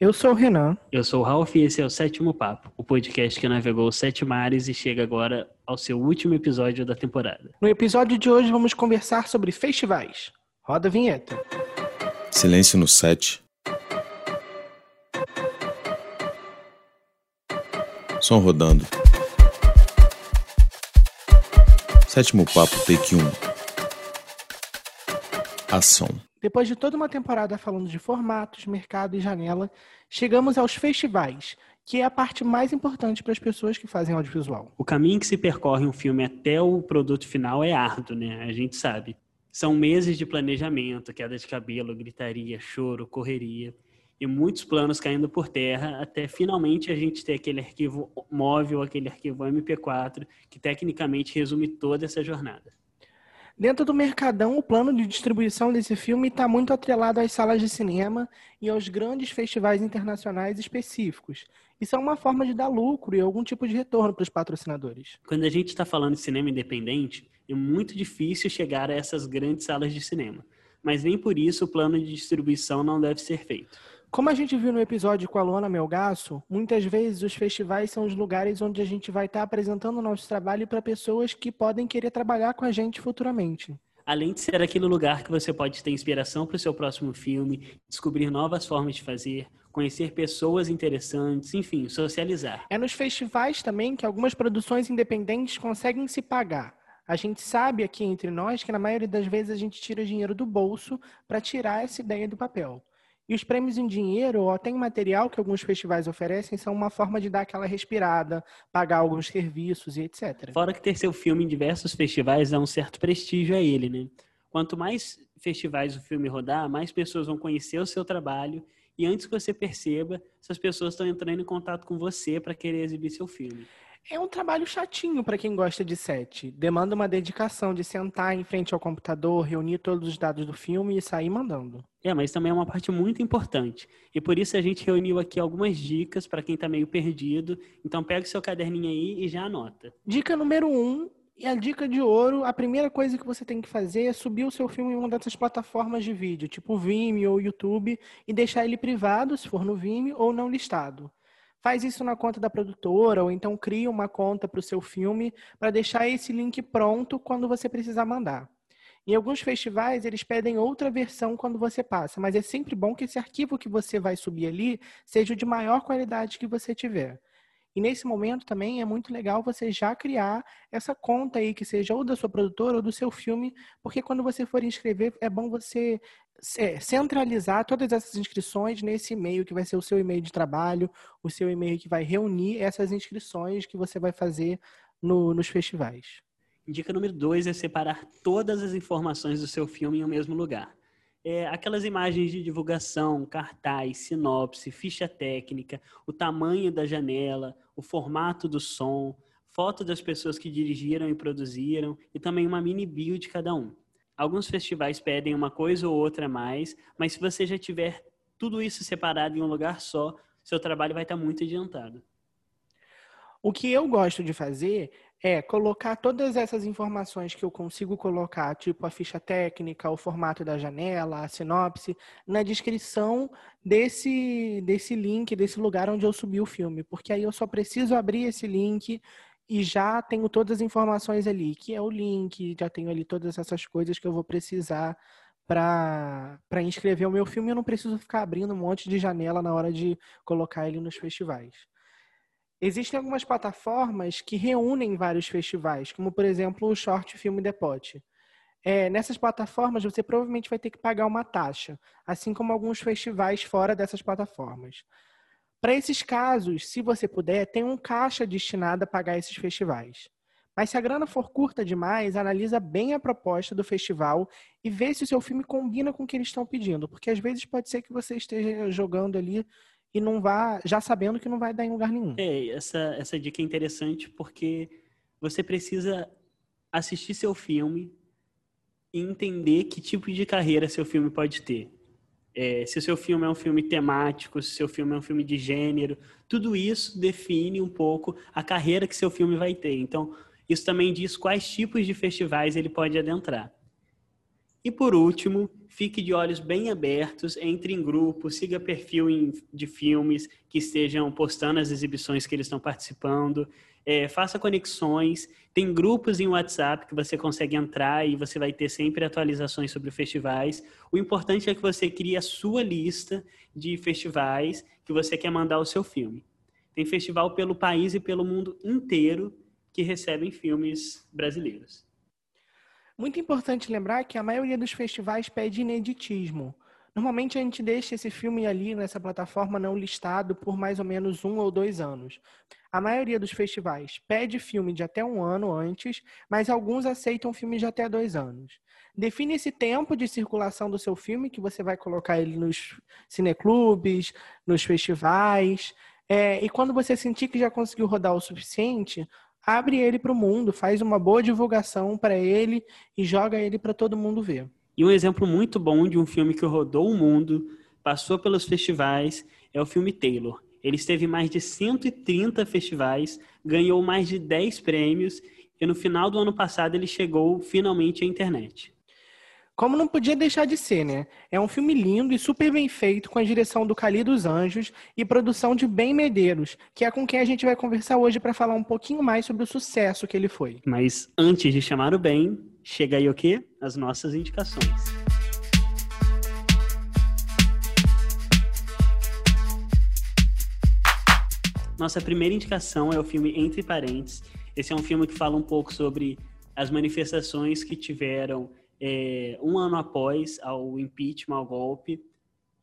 Eu sou o Renan. Eu sou o Ralph e esse é o Sétimo Papo, o podcast que navegou os sete mares e chega agora ao seu último episódio da temporada. No episódio de hoje vamos conversar sobre festivais. Roda a vinheta. Silêncio no set. Som rodando. Sétimo papo, take 1. Ação. Depois de toda uma temporada falando de formatos, mercado e janela, chegamos aos festivais, que é a parte mais importante para as pessoas que fazem audiovisual. O caminho que se percorre um filme até o produto final é árduo, né? A gente sabe. São meses de planejamento, queda de cabelo, gritaria, choro, correria e muitos planos caindo por terra até finalmente a gente ter aquele arquivo móvel, aquele arquivo MP4 que tecnicamente resume toda essa jornada. Dentro do Mercadão, o plano de distribuição desse filme está muito atrelado às salas de cinema e aos grandes festivais internacionais específicos. Isso é uma forma de dar lucro e algum tipo de retorno para os patrocinadores. Quando a gente está falando de cinema independente, é muito difícil chegar a essas grandes salas de cinema. Mas nem por isso o plano de distribuição não deve ser feito. Como a gente viu no episódio com a Luana Melgaço, muitas vezes os festivais são os lugares onde a gente vai estar apresentando o nosso trabalho para pessoas que podem querer trabalhar com a gente futuramente. Além de ser aquele lugar que você pode ter inspiração para o seu próximo filme, descobrir novas formas de fazer, conhecer pessoas interessantes, enfim, socializar. É nos festivais também que algumas produções independentes conseguem se pagar. A gente sabe aqui entre nós que na maioria das vezes a gente tira dinheiro do bolso para tirar essa ideia do papel. E os prêmios em dinheiro ou até em material que alguns festivais oferecem são uma forma de dar aquela respirada, pagar alguns serviços e etc. Fora que ter seu filme em diversos festivais dá um certo prestígio a ele, né? Quanto mais festivais o filme rodar, mais pessoas vão conhecer o seu trabalho e antes que você perceba, essas pessoas estão entrando em contato com você para querer exibir seu filme. É um trabalho chatinho para quem gosta de set. Demanda uma dedicação de sentar em frente ao computador, reunir todos os dados do filme e sair mandando. É, mas também é uma parte muito importante. E por isso a gente reuniu aqui algumas dicas para quem está meio perdido. Então pega o seu caderninho aí e já anota. Dica número um, e a dica de ouro, a primeira coisa que você tem que fazer é subir o seu filme em uma dessas plataformas de vídeo, tipo Vimeo ou YouTube, e deixar ele privado, se for no Vimeo, ou não listado. Faz isso na conta da produtora, ou então cria uma conta para o seu filme para deixar esse link pronto quando você precisar mandar. Em alguns festivais, eles pedem outra versão quando você passa, mas é sempre bom que esse arquivo que você vai subir ali seja o de maior qualidade que você tiver. E nesse momento também é muito legal você já criar essa conta aí, que seja ou da sua produtora ou do seu filme, porque quando você for inscrever, é bom você é, centralizar todas essas inscrições nesse e-mail, que vai ser o seu e-mail de trabalho, o seu e-mail que vai reunir essas inscrições que você vai fazer no, nos festivais. Dica número dois é separar todas as informações do seu filme em um mesmo lugar é, aquelas imagens de divulgação, cartaz, sinopse, ficha técnica, o tamanho da janela, o formato do som, foto das pessoas que dirigiram e produziram e também uma mini bio de cada um. Alguns festivais pedem uma coisa ou outra a mais, mas se você já tiver tudo isso separado em um lugar só, seu trabalho vai estar muito adiantado. O que eu gosto de fazer é colocar todas essas informações que eu consigo colocar, tipo a ficha técnica, o formato da janela, a sinopse, na descrição desse, desse link, desse lugar onde eu subi o filme. Porque aí eu só preciso abrir esse link e já tenho todas as informações ali, que é o link, já tenho ali todas essas coisas que eu vou precisar para inscrever o meu filme. Eu não preciso ficar abrindo um monte de janela na hora de colocar ele nos festivais. Existem algumas plataformas que reúnem vários festivais, como por exemplo o Short Film Depot. É, nessas plataformas você provavelmente vai ter que pagar uma taxa, assim como alguns festivais fora dessas plataformas. Para esses casos, se você puder, tem um caixa destinado a pagar esses festivais. Mas se a grana for curta demais, analisa bem a proposta do festival e vê se o seu filme combina com o que eles estão pedindo, porque às vezes pode ser que você esteja jogando ali e não vá, já sabendo que não vai dar em lugar nenhum. É, essa, essa dica é interessante porque você precisa assistir seu filme e entender que tipo de carreira seu filme pode ter. É, se o seu filme é um filme temático, se o seu filme é um filme de gênero, tudo isso define um pouco a carreira que seu filme vai ter. Então, isso também diz quais tipos de festivais ele pode adentrar. E por último, fique de olhos bem abertos, entre em grupo, siga perfil de filmes que estejam postando as exibições que eles estão participando, é, faça conexões. Tem grupos em WhatsApp que você consegue entrar e você vai ter sempre atualizações sobre festivais. O importante é que você crie a sua lista de festivais que você quer mandar o seu filme. Tem festival pelo país e pelo mundo inteiro que recebem filmes brasileiros. Muito importante lembrar que a maioria dos festivais pede ineditismo. Normalmente a gente deixa esse filme ali nessa plataforma não listado por mais ou menos um ou dois anos. A maioria dos festivais pede filme de até um ano antes, mas alguns aceitam filmes de até dois anos. Define esse tempo de circulação do seu filme, que você vai colocar ele nos cineclubes, nos festivais. É, e quando você sentir que já conseguiu rodar o suficiente, abre ele para o mundo, faz uma boa divulgação para ele e joga ele para todo mundo ver. E um exemplo muito bom de um filme que rodou o mundo, passou pelos festivais, é o filme Taylor. Ele esteve em mais de 130 festivais, ganhou mais de 10 prêmios e no final do ano passado ele chegou finalmente à internet. Como não podia deixar de ser, né? É um filme lindo e super bem feito, com a direção do Cali dos Anjos e produção de Ben Medeiros, que é com quem a gente vai conversar hoje para falar um pouquinho mais sobre o sucesso que ele foi. Mas antes de chamar o Ben, chega aí o quê? As nossas indicações. Nossa primeira indicação é o filme Entre Parentes. Esse é um filme que fala um pouco sobre as manifestações que tiveram é, um ano após ao impeachment, ao golpe,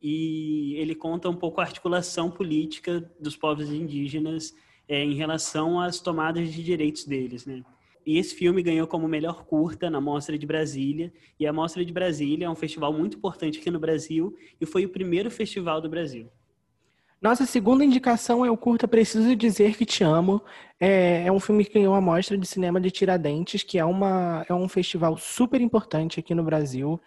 e ele conta um pouco a articulação política dos povos indígenas é, em relação às tomadas de direitos deles, né? E esse filme ganhou como melhor curta na Mostra de Brasília. E a Mostra de Brasília é um festival muito importante aqui no Brasil e foi o primeiro festival do Brasil. Nossa segunda indicação é o curta Preciso Dizer Que Te Amo. É, é, um filme que ganhou a Mostra de Cinema de Tiradentes, que é, uma, é um festival super importante aqui no Brasil.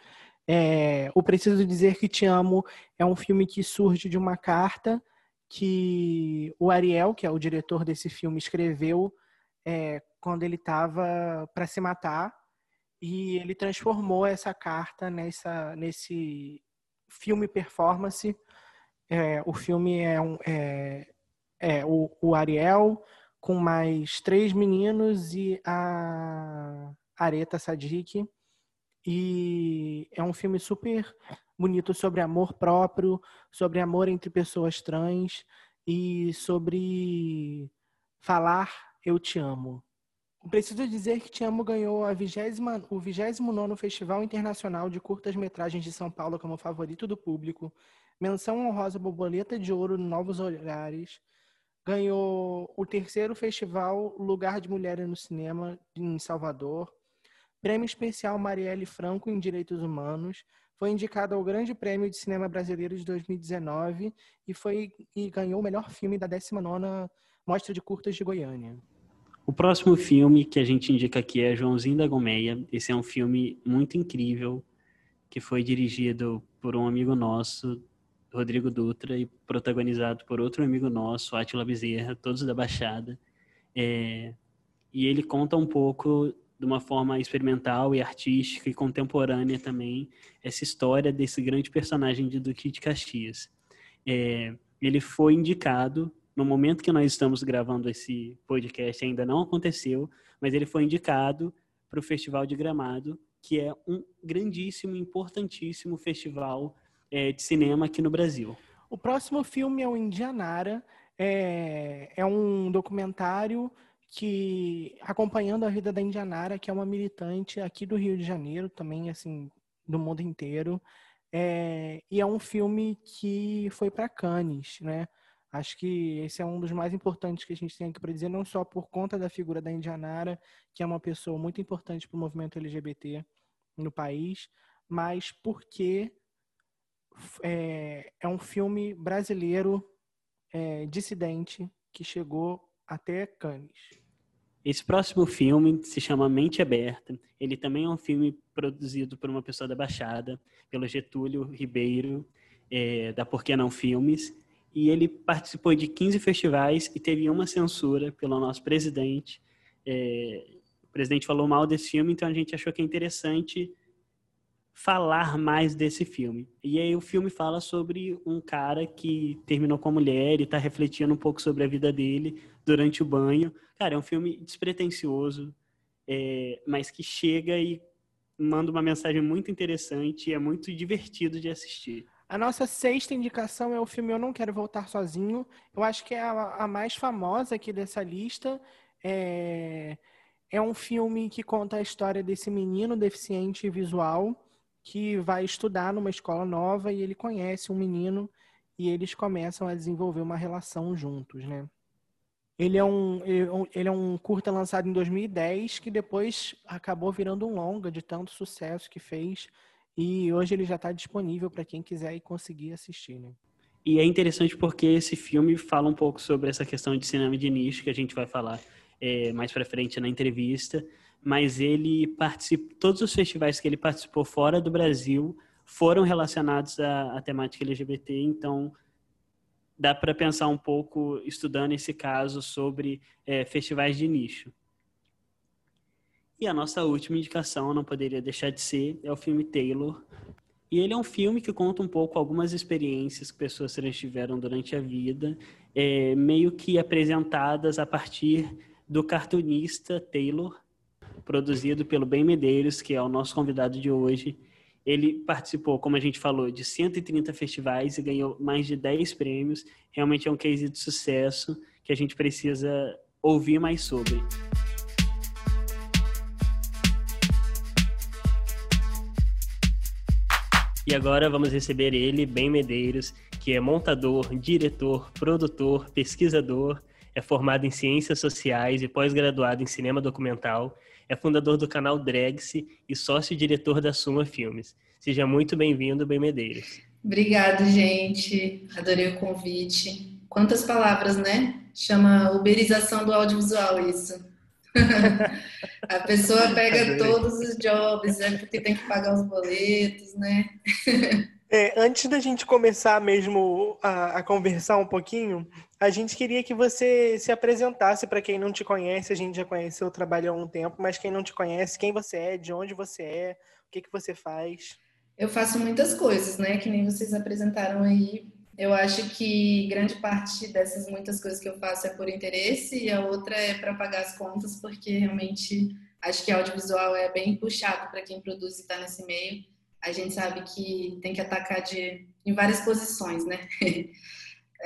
É, o Preciso Dizer Que Te Amo é um filme que surge de uma carta que o Ariel, que é o diretor desse filme, escreveu é, quando ele estava para se matar. E ele transformou essa carta nessa, nesse filme performance é, o filme é, um, é, é o, o, Ariel com mais três meninos e a Areta Sadik. E é um filme super bonito sobre amor próprio, sobre amor entre pessoas trans e sobre falar eu te amo. Preciso dizer que Te Amo ganhou a 20, o 29 Festival Internacional de Curtas-Metragens de São Paulo como favorito do público menção honrosa Borboleta de Ouro Novos Olhares, ganhou o terceiro festival Lugar de Mulheres no Cinema em Salvador, prêmio especial Marielle Franco em Direitos Humanos, foi indicado ao Grande Prêmio de Cinema Brasileiro de 2019 e foi e ganhou o melhor filme da 19ª Mostra de Curtas de Goiânia. O próximo filme que a gente indica aqui é Joãozinho da Gomeia. Esse é um filme muito incrível que foi dirigido por um amigo nosso, Rodrigo Dutra e protagonizado por outro amigo nosso, Átila Bezerra, todos da Baixada. É, e ele conta um pouco de uma forma experimental e artística e contemporânea também essa história desse grande personagem de Duque de Caxias. É, ele foi indicado no momento que nós estamos gravando esse podcast ainda não aconteceu, mas ele foi indicado para o Festival de Gramado, que é um grandíssimo, importantíssimo festival é, de cinema aqui no Brasil. O próximo filme é o Indianara. É, é um documentário que acompanhando a vida da Indianara, que é uma militante aqui do Rio de Janeiro, também assim do mundo inteiro. É, e é um filme que foi para Cannes, né? Acho que esse é um dos mais importantes que a gente tem aqui para dizer, não só por conta da figura da Indianara, que é uma pessoa muito importante para o movimento LGBT no país, mas porque é, é um filme brasileiro é, dissidente que chegou até Cannes. Esse próximo filme se chama Mente Aberta. Ele também é um filme produzido por uma pessoa da Baixada, pelo Getúlio Ribeiro, é, da Por Que Não Filmes. E ele participou de 15 festivais e teve uma censura pelo nosso presidente. É, o presidente falou mal desse filme, então a gente achou que é interessante falar mais desse filme. E aí o filme fala sobre um cara que terminou com a mulher e está refletindo um pouco sobre a vida dele durante o banho. Cara, é um filme despretensioso, é, mas que chega e manda uma mensagem muito interessante e é muito divertido de assistir. A nossa sexta indicação é o filme Eu Não Quero Voltar Sozinho. Eu acho que é a, a mais famosa aqui dessa lista. É, é um filme que conta a história desse menino deficiente visual que vai estudar numa escola nova e ele conhece um menino e eles começam a desenvolver uma relação juntos, né? Ele é um, ele é um curta lançado em 2010 que depois acabou virando um longa de tanto sucesso que fez e hoje ele já está disponível para quem quiser ir conseguir assistir, né? E é interessante porque esse filme fala um pouco sobre essa questão de cinema de nicho que a gente vai falar é, mais para frente na entrevista mas ele participa, todos os festivais que ele participou fora do Brasil foram relacionados à, à temática LGBT, então dá para pensar um pouco, estudando esse caso, sobre é, festivais de nicho. E a nossa última indicação, não poderia deixar de ser, é o filme Taylor. E ele é um filme que conta um pouco algumas experiências que pessoas trans tiveram durante a vida, é, meio que apresentadas a partir do cartunista Taylor, produzido pelo Ben Medeiros, que é o nosso convidado de hoje. Ele participou, como a gente falou, de 130 festivais e ganhou mais de 10 prêmios. Realmente é um case de sucesso que a gente precisa ouvir mais sobre. E agora vamos receber ele, Ben Medeiros, que é montador, diretor, produtor, pesquisador, é formado em ciências sociais e pós-graduado em cinema documental é fundador do canal Dragse e sócio-diretor da Suma Filmes. Seja muito bem-vindo, Ben Medeiros. Obrigado, gente. Adorei o convite. Quantas palavras, né? Chama uberização do audiovisual isso. a pessoa pega todos os jobs, é porque tem que pagar os boletos, né? É, antes da gente começar mesmo a, a, conversar um pouquinho, a gente queria que você se apresentasse para quem não te conhece. A gente já conhece o trabalho há um tempo, mas quem não te conhece, quem você é, de onde você é, o que, que você faz. Eu faço muitas coisas, né? Que nem vocês apresentaram aí. Eu acho que grande parte dessas muitas coisas que eu faço é por interesse e a outra é para pagar as contas, porque realmente acho que audiovisual é bem puxado para quem produz e está nesse meio a gente sabe que tem que atacar de, em várias posições, né?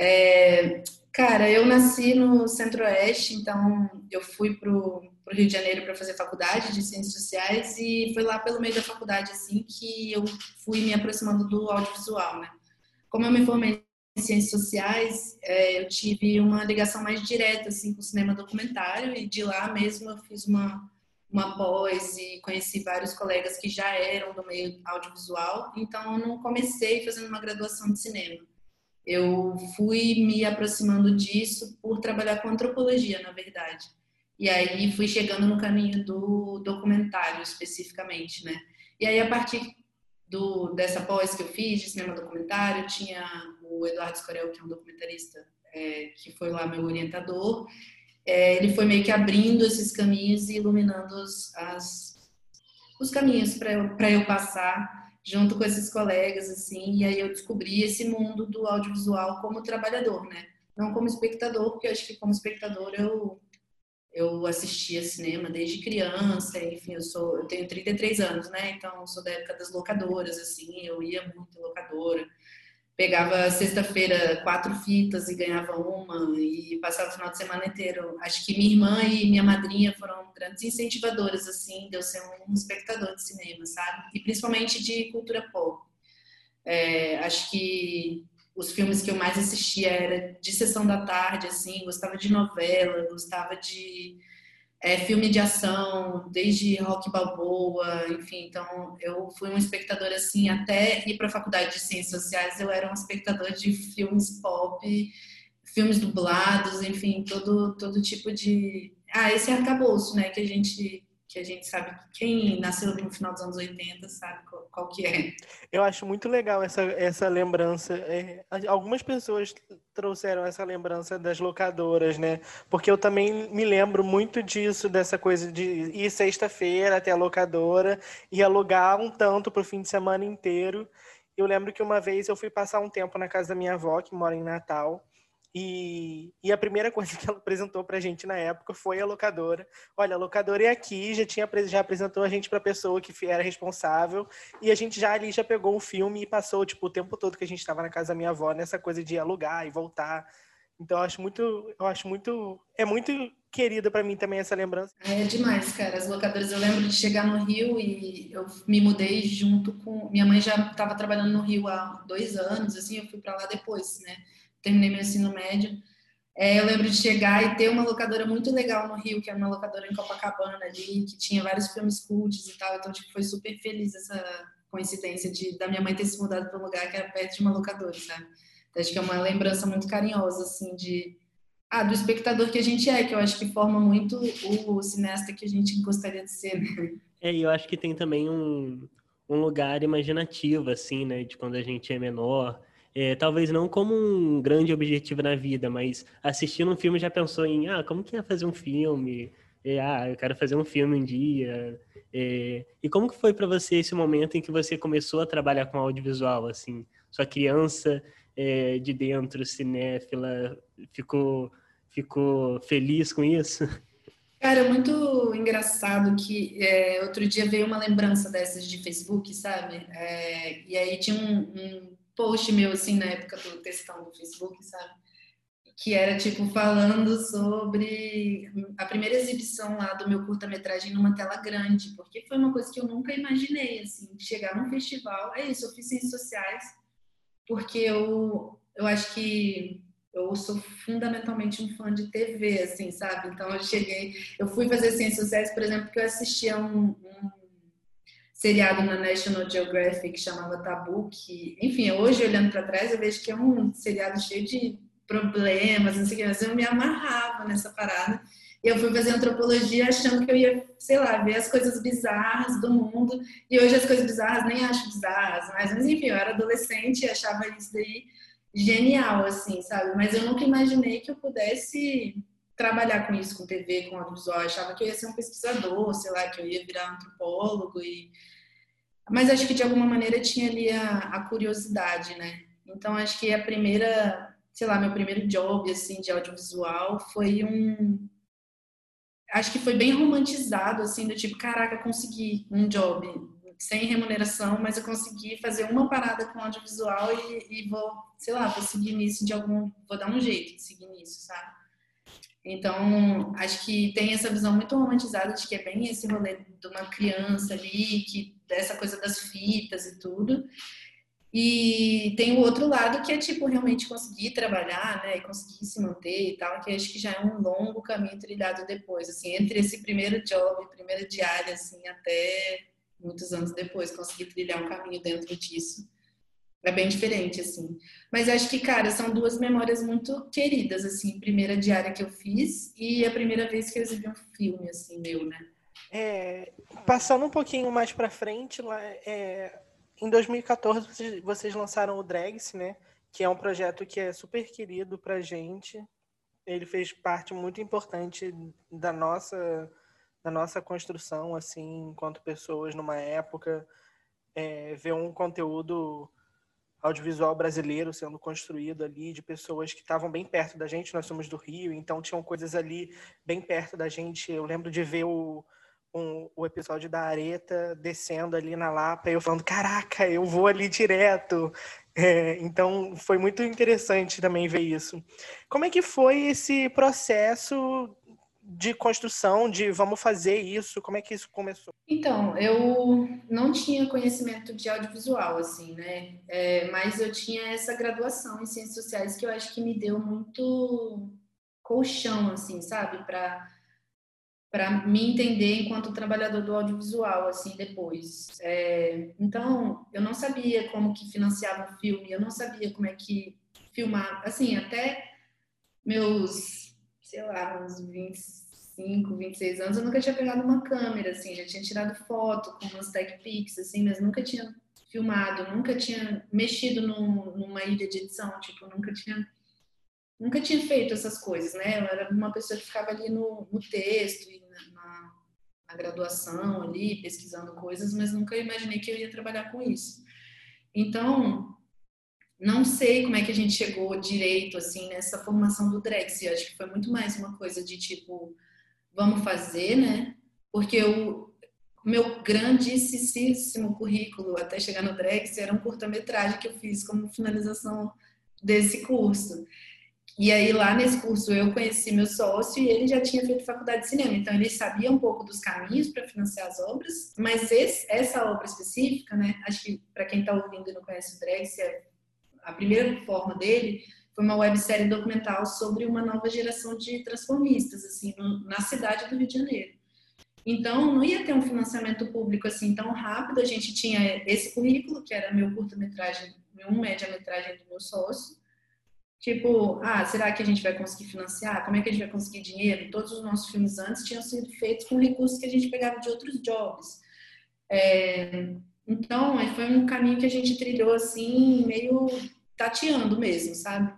É, cara, eu nasci no Centro-Oeste, então eu fui pro, pro Rio de Janeiro para fazer faculdade de Ciências Sociais e foi lá pelo meio da faculdade, assim, que eu fui me aproximando do audiovisual, né? Como eu me formei em Ciências Sociais, é, eu tive uma ligação mais direta, assim, com o cinema documentário e de lá mesmo eu fiz uma uma pós e conheci vários colegas que já eram do meio audiovisual, então eu não comecei fazendo uma graduação de cinema. Eu fui me aproximando disso por trabalhar com antropologia, na verdade. E aí fui chegando no caminho do documentário especificamente, né? E aí a partir do, dessa pós que eu fiz de cinema documentário, tinha o Eduardo Escorel, que é um documentarista, é, que foi lá meu orientador, é, ele foi meio que abrindo esses caminhos e iluminando os, as, os caminhos para eu, eu passar junto com esses colegas, assim, e aí eu descobri esse mundo do audiovisual como trabalhador, né? Não como espectador, porque eu acho que como espectador eu eu assistia cinema desde criança, enfim, eu sou eu tenho 33 anos, né? Então, sou da época das locadoras assim, eu ia muito em locadora pegava sexta-feira quatro fitas e ganhava uma e passava o final de semana inteiro. Acho que minha irmã e minha madrinha foram grandes incentivadoras assim, de eu ser um espectador de cinema, sabe? E principalmente de cultura pop. É, acho que os filmes que eu mais assistia era de sessão da tarde, assim, gostava de novela, gostava de é, filme de ação, desde rock balboa, enfim. Então, eu fui um espectador assim, até ir para a faculdade de Ciências Sociais, eu era um espectador de filmes pop, filmes dublados, enfim, todo, todo tipo de. Ah, esse arcabouço, né, que a gente que a gente sabe que quem nasceu no final dos anos 80 sabe qual, qual que é. Eu acho muito legal essa, essa lembrança. É, algumas pessoas trouxeram essa lembrança das locadoras, né? Porque eu também me lembro muito disso, dessa coisa de ir sexta-feira até a locadora e alugar um tanto para o fim de semana inteiro. Eu lembro que uma vez eu fui passar um tempo na casa da minha avó, que mora em Natal, e, e, a primeira coisa que ela apresentou para a gente na época foi a locadora. Olha, a locadora é aqui, já tinha já apresentou a gente para a pessoa que era responsável e a gente já ali já pegou o filme e passou tipo o tempo todo que a gente estava na casa da minha avó nessa coisa de alugar e voltar. Então eu acho muito, eu acho muito, é muito querida para mim também essa lembrança. É demais, cara. As locadoras, eu lembro de chegar no Rio e eu me mudei junto com minha mãe já estava trabalhando no Rio há dois anos, assim, eu fui para lá depois, né? Terminei meu ensino médio. É, eu lembro de chegar e ter uma locadora muito legal no Rio, que era uma locadora em Copacabana ali, que tinha vários filmes cultos e tal. Então, tipo, foi super feliz essa coincidência de da minha mãe ter se mudado para um lugar que era perto de uma locadora, sabe? Então, acho que é uma lembrança muito carinhosa, assim, de ah, do espectador que a gente é, que eu acho que forma muito o cineasta que a gente gostaria de ser, né? É, e eu acho que tem também um, um lugar imaginativo, assim, né, de quando a gente é menor, é, talvez não como um grande objetivo na vida, mas assistindo um filme já pensou em, ah, como que é fazer um filme? É, ah, eu quero fazer um filme um dia. É, e como que foi para você esse momento em que você começou a trabalhar com audiovisual, assim? Sua criança é, de dentro, cinéfila, ficou, ficou feliz com isso? Cara, é muito engraçado que é, outro dia veio uma lembrança dessas de Facebook, sabe? É, e aí tinha um, um post meu, assim, na época do textão do Facebook, sabe? Que era, tipo, falando sobre a primeira exibição lá do meu curta-metragem numa tela grande, porque foi uma coisa que eu nunca imaginei, assim, chegar num festival. É isso, eu fiz ciências sociais, porque eu, eu acho que eu sou fundamentalmente um fã de TV, assim, sabe? Então eu cheguei, eu fui fazer ciências sociais, por exemplo, porque eu assistia um, um seriado na National Geographic que chamava Tabu, que, enfim, hoje olhando para trás eu vejo que é um seriado cheio de problemas, não sei o que, mas eu me amarrava nessa parada. E eu fui fazer antropologia achando que eu ia, sei lá, ver as coisas bizarras do mundo. E hoje as coisas bizarras nem acho bizarras, mas, mas enfim, eu era adolescente e achava isso daí genial, assim, sabe? Mas eu nunca imaginei que eu pudesse trabalhar com isso, com TV, com audiovisual. Eu achava que eu ia ser um pesquisador, sei lá, que eu ia virar antropólogo. E... Mas acho que de alguma maneira tinha ali a, a curiosidade, né? Então acho que a primeira, sei lá, meu primeiro job assim de audiovisual foi um acho que foi bem romantizado assim, do tipo, caraca, consegui um job sem remuneração, mas eu consegui fazer uma parada com audiovisual e, e vou, sei lá, vou seguir nisso de algum, vou dar um jeito de seguir nisso, sabe? Então, acho que tem essa visão muito romantizada de que é bem esse rolê de uma criança ali, que dessa coisa das fitas e tudo. E tem o outro lado que é tipo realmente conseguir trabalhar, né, e conseguir se manter e tal, que acho que já é um longo caminho trilhado depois, assim, entre esse primeiro job, primeira diária, assim, até muitos anos depois conseguir trilhar um caminho dentro disso. É bem diferente, assim. Mas acho que, cara, são duas memórias muito queridas, assim. Primeira diária que eu fiz e a primeira vez que eu exibi um filme, assim, meu, né? É, passando um pouquinho mais pra frente, lá, é, em 2014 vocês, vocês lançaram o Drags, né? Que é um projeto que é super querido pra gente. Ele fez parte muito importante da nossa, da nossa construção, assim, enquanto pessoas numa época. É, ver um conteúdo audiovisual brasileiro sendo construído ali, de pessoas que estavam bem perto da gente, nós somos do Rio, então tinham coisas ali bem perto da gente. Eu lembro de ver o, um, o episódio da Areta descendo ali na Lapa, e eu falando, caraca, eu vou ali direto. É, então foi muito interessante também ver isso. Como é que foi esse processo de construção, de vamos fazer isso? Como é que isso começou? Então, eu não tinha conhecimento de audiovisual, assim, né? É, mas eu tinha essa graduação em ciências sociais que eu acho que me deu muito colchão, assim, sabe? Para para me entender enquanto trabalhador do audiovisual, assim, depois. É, então, eu não sabia como que financiava um filme, eu não sabia como é que filmar, assim, até meus sei lá, uns 26, 25, 26 anos, eu nunca tinha pegado uma câmera, assim, já tinha tirado foto com umas tech pics, assim, mas nunca tinha filmado, nunca tinha mexido num, numa ilha de edição, tipo, nunca tinha nunca tinha feito essas coisas, né? Eu era uma pessoa que ficava ali no, no texto e na, na, graduação ali, pesquisando coisas, mas nunca imaginei que eu ia trabalhar com isso. Então, não sei como é que a gente chegou direito, assim, nessa formação do Drex. Eu acho que foi muito mais uma coisa de, tipo, vamos fazer, né? Porque o meu grandíssimo currículo até chegar no Drex era um curta-metragem que eu fiz como finalização desse curso. E aí, lá nesse curso, eu conheci meu sócio e ele já tinha feito faculdade de cinema. Então, ele sabia um pouco dos caminhos para financiar as obras. Mas esse, essa obra específica, né? Acho que para quem está ouvindo e não conhece o Drex, é a primeira forma dele foi uma websérie documental sobre uma nova geração de transformistas, assim, no, na cidade do Rio de Janeiro. Então, não ia ter um financiamento público assim tão rápido. A gente tinha esse currículo, que era meu curta-metragem, meu média-metragem do meu sócio, Tipo, ah, será que a gente vai conseguir financiar? Como é que a gente vai conseguir dinheiro? Todos os nossos filmes antes tinham sido feitos com recursos que a gente pegava de outros jobs. É, então, foi um caminho que a gente trilhou assim, meio tateando mesmo, sabe?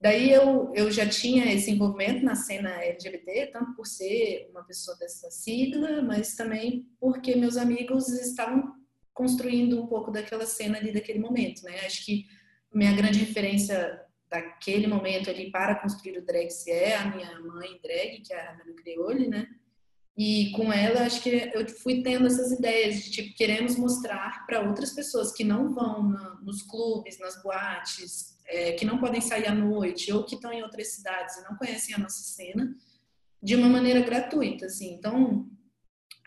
Daí eu, eu já tinha esse envolvimento na cena LGBT, tanto por ser uma pessoa dessa sigla, mas também porque meus amigos estavam construindo um pouco daquela cena ali daquele momento, né? Acho que minha grande referência daquele momento ali para construir o drag se é a minha mãe drag, que é a Ravena Creole, né? E com ela, acho que eu fui tendo essas ideias de, tipo, queremos mostrar para outras pessoas que não vão na, nos clubes, nas boates, é, que não podem sair à noite ou que estão em outras cidades e não conhecem a nossa cena, de uma maneira gratuita, assim. Então,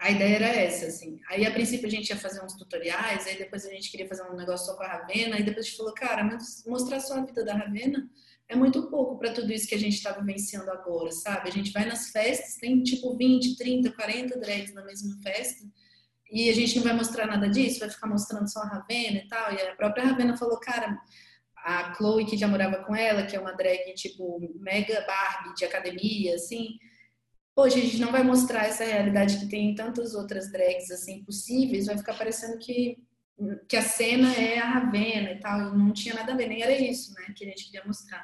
a ideia era essa, assim. Aí, a princípio, a gente ia fazer uns tutoriais, aí depois a gente queria fazer um negócio só com a Ravena, aí depois a gente falou, cara, mostrar só a vida da Ravena é muito pouco para tudo isso que a gente está vivenciando agora, sabe? A gente vai nas festas, tem tipo 20, 30, 40 drags na mesma festa, e a gente não vai mostrar nada disso, vai ficar mostrando só a Ravena e tal. E a própria Ravena falou, cara, a Chloe que já morava com ela, que é uma drag tipo mega Barbie de academia, assim, Hoje a gente não vai mostrar essa realidade que tem em tantas outras drags assim possíveis, vai ficar parecendo que que a cena é a Ravena e tal, e não tinha nada a ver, nem era isso, né, que a gente queria mostrar.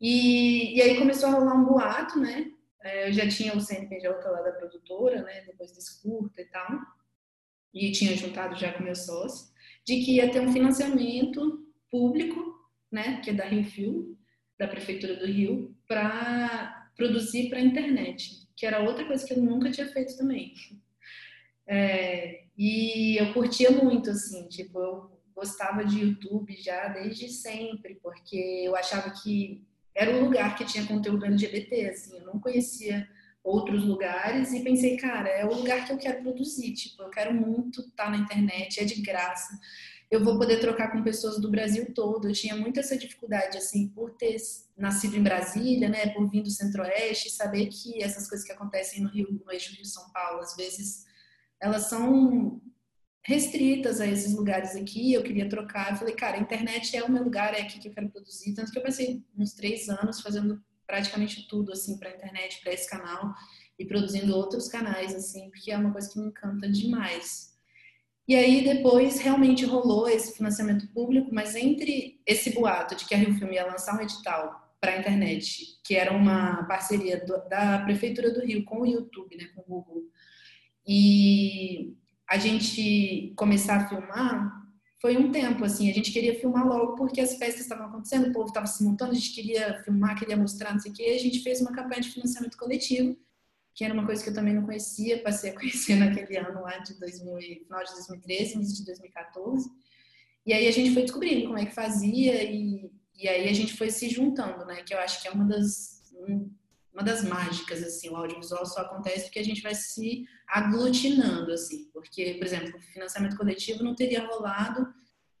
E, e aí começou a rolar um boato, né, é, eu já tinha o CNPJ lá da produtora, né, depois desse curta e tal, e tinha juntado já com meu sócio, de que ia ter um financiamento público, né, que é da Rio Fio, da Prefeitura do Rio, para produzir para a internet, que era outra coisa que eu nunca tinha feito também. É, e eu curtia muito, assim, tipo, eu gostava de YouTube já desde sempre, porque eu achava que era um lugar que tinha conteúdo LGBT, assim, eu não conhecia outros lugares e pensei, cara, é o lugar que eu quero produzir, tipo, eu quero muito estar na internet, é de graça eu vou poder trocar com pessoas do Brasil todo. Eu tinha muito essa dificuldade, assim, por ter nascido em Brasília, né, por vir do Centro-Oeste, saber que essas coisas que acontecem no Rio, no eixo Rio-São Paulo, às vezes, elas são restritas a esses lugares aqui. Eu queria trocar. Eu falei, cara, a internet é o meu lugar, é aqui que eu quero produzir. Tanto que eu passei uns três anos fazendo praticamente tudo, assim, para a internet, para esse canal e produzindo outros canais, assim, porque é uma coisa que me encanta demais. E aí depois realmente rolou esse financiamento público, mas entre esse boato de que a Rio Filme ia lançar um edital para a internet, que era uma parceria do, da prefeitura do Rio com o YouTube, né, com o Google, e a gente começar a filmar, foi um tempo assim, a gente queria filmar logo porque as festas estavam acontecendo, o povo estava se montando, a gente queria filmar, queria mostrar, não sei o quê, a gente fez uma campanha de financiamento coletivo que era uma coisa que eu também não conhecia, passei a conhecer naquele ano lá de 2000, final de 2013, início de 2014. E aí a gente foi descobrindo como é que fazia e, e aí a gente foi se juntando, né? Que eu acho que é uma das uma das mágicas assim, o audiovisual só acontece porque a gente vai se aglutinando assim, porque, por exemplo, o financiamento coletivo não teria rolado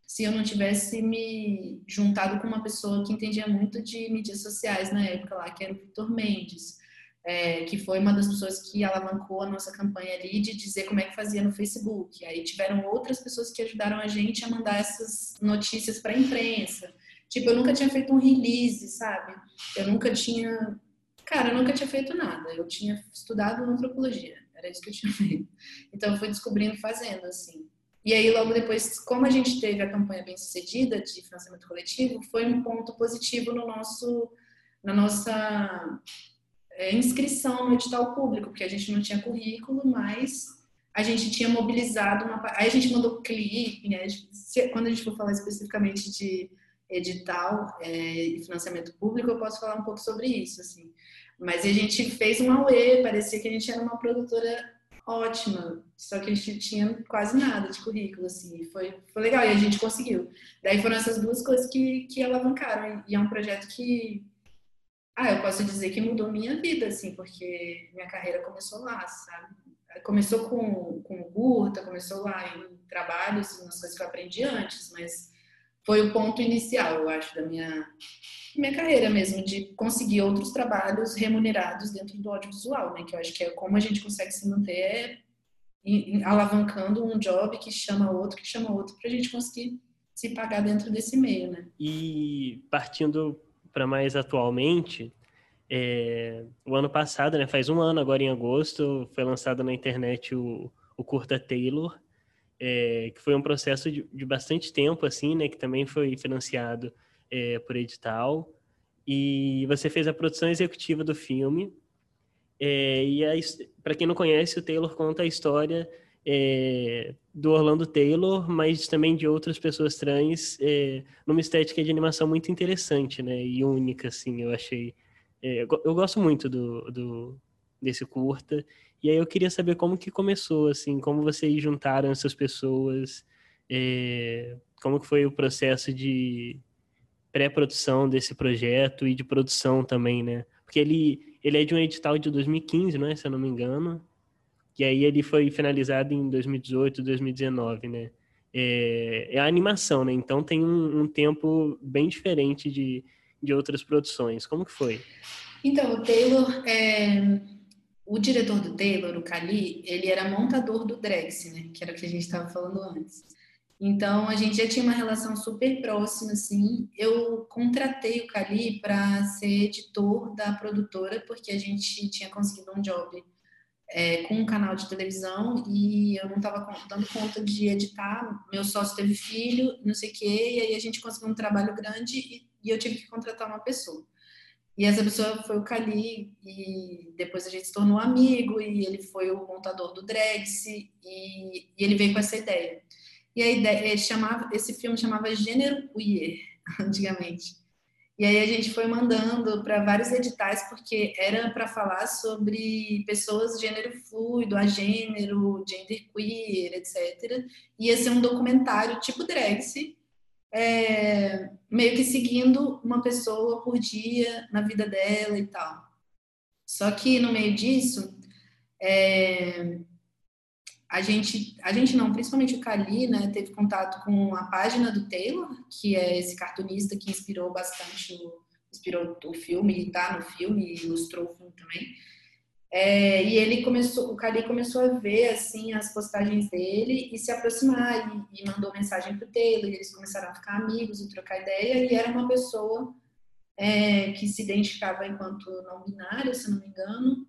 se eu não tivesse me juntado com uma pessoa que entendia muito de mídias sociais na época lá, que era o Vitor Mendes é, que foi uma das pessoas que alavancou a nossa campanha ali de dizer como é que fazia no Facebook. Aí tiveram outras pessoas que ajudaram a gente a mandar essas notícias para a imprensa. Tipo, eu nunca tinha feito um release, sabe? Eu nunca tinha Cara, eu nunca tinha feito nada. Eu tinha estudado antropologia. Era isso que eu tinha feito. Então, eu fui descobrindo fazendo, assim. E aí, logo depois, como a gente teve a campanha bem sucedida de financiamento coletivo, foi um ponto positivo no nosso, na nossa é, inscrição no edital público, porque a gente não tinha currículo, mas a gente tinha mobilizado uma. Aí a gente mandou clipe, né? Quando a gente for falar especificamente de edital é, e financiamento público, eu posso falar um pouco sobre isso, assim. Mas a gente fez um AUE, parecia que a gente era uma produtora ótima, só que a gente tinha quase nada de currículo, assim, foi, foi legal, e a gente conseguiu. Daí foram essas duas coisas que, que alavancaram, e é um projeto que, ah, eu posso dizer que mudou minha vida, assim, porque minha carreira começou lá, sabe? Começou com, com Gurta, começou lá em trabalhos, nas coisas que eu aprendi antes, mas foi o ponto inicial, eu acho, da minha, minha carreira mesmo, de conseguir outros trabalhos remunerados dentro do audiovisual, né? Que eu acho que é como a gente consegue se manter alavancando um job que chama outro, que chama outro, para a gente conseguir se pagar dentro desse meio, né? E partindo para mais atualmente, é, o ano passado, né, faz um ano agora em agosto, foi lançado na internet o, o Curta Taylor, é, que foi um processo de, de, bastante tempo, assim, né, que também foi financiado é, por edital. E você fez a produção executiva do filme. É, e para quem não conhece, o Taylor conta a história é, do Orlando Taylor, mas também de outras pessoas trans, é, numa estética de animação muito interessante, né, e única, assim, eu achei. É, eu gosto muito do, do desse curta e aí eu queria saber como que começou, assim, como vocês juntaram essas pessoas, é, como que foi o processo de pré-produção desse projeto e de produção também, né? Porque ele, ele é de um edital de 2015, não é? Se eu não me engano. E aí ele foi finalizado em 2018, 2019, né? É, é a animação, né? Então tem um, um tempo bem diferente de, de outras produções. Como que foi? Então, o Taylor é, o diretor do Taylor, o Kali, ele era montador do Drex, né? Que era o que a gente estava falando antes. Então, a gente já tinha uma relação super próxima, assim. Eu contratei o Kali para ser editor da produtora, porque a gente tinha conseguido um job é, com um canal de televisão e eu não estava dando conta de editar. Meu sócio teve filho, não sei o quê, e aí a gente conseguiu um trabalho grande e, e eu tive que contratar uma pessoa. E essa pessoa foi o Cali, e depois a gente se tornou amigo, e ele foi o montador do Drex, e, e ele veio com essa ideia. E a ideia chamava, esse filme chamava Gênero Queer, antigamente. E aí a gente foi mandando para vários editais, porque era para falar sobre pessoas de gênero fluido, a gênero, gender queer, etc. Ia ser um documentário tipo Drex, é, meio que seguindo uma pessoa por dia na vida dela e tal. Só que no meio disso, é, a gente, a gente não, principalmente o Kali, né, teve contato com a página do Taylor, que é esse cartunista que inspirou bastante o, inspirou o filme, tá no filme, ilustrou o filme também. É, e ele começou, o Cali começou a ver assim as postagens dele e se aproximar e, e mandou mensagem para o Taylor. E eles começaram a ficar amigos e trocar ideia. E era uma pessoa é, que se identificava enquanto não binária, se não me engano.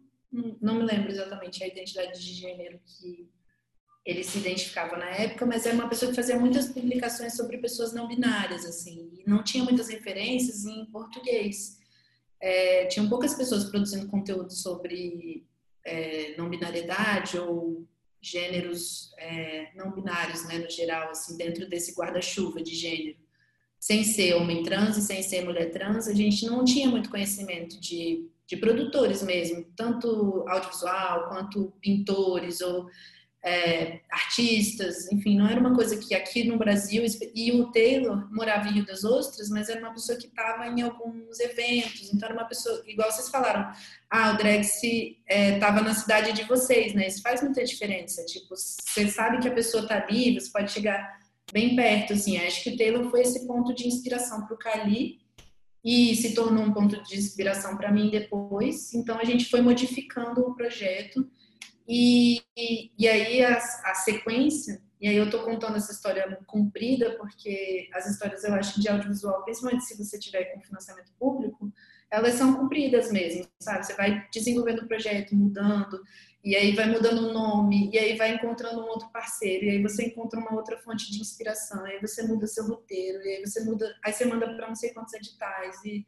Não me lembro exatamente a identidade de gênero que ele se identificava na época, mas era uma pessoa que fazia muitas publicações sobre pessoas não binárias, assim, e não tinha muitas referências em português é, tinham poucas pessoas produzindo conteúdo sobre é, não binariedade ou gêneros é, não binários, né, no geral, assim, dentro desse guarda-chuva de gênero. Sem ser homem trans e sem ser mulher trans, a gente não tinha muito conhecimento de, de produtores mesmo, tanto audiovisual quanto pintores ou é, artistas, enfim, não era uma coisa que aqui no Brasil, e o Taylor morava em Rio das Ostras, mas era uma pessoa que estava em alguns eventos, então era uma pessoa, igual vocês falaram, ah, o drag estava é, na cidade de vocês, né, isso faz muita diferença, tipo, você sabe que a pessoa está ali, você pode chegar bem perto, assim, acho que o Taylor foi esse ponto de inspiração para o Kali, e se tornou um ponto de inspiração para mim depois, então a gente foi modificando o projeto, e, e, e aí a, a, sequência, e aí eu estou contando essa história comprida, porque as histórias eu acho de audiovisual, principalmente se você tiver com financiamento público, elas são cumpridas mesmo, sabe? Você vai desenvolvendo o projeto, mudando, e aí vai mudando o nome, e aí vai encontrando um outro parceiro, e aí você encontra uma outra fonte de inspiração, e aí você muda seu roteiro, e aí você muda, aí você manda para não sei quantos editais, e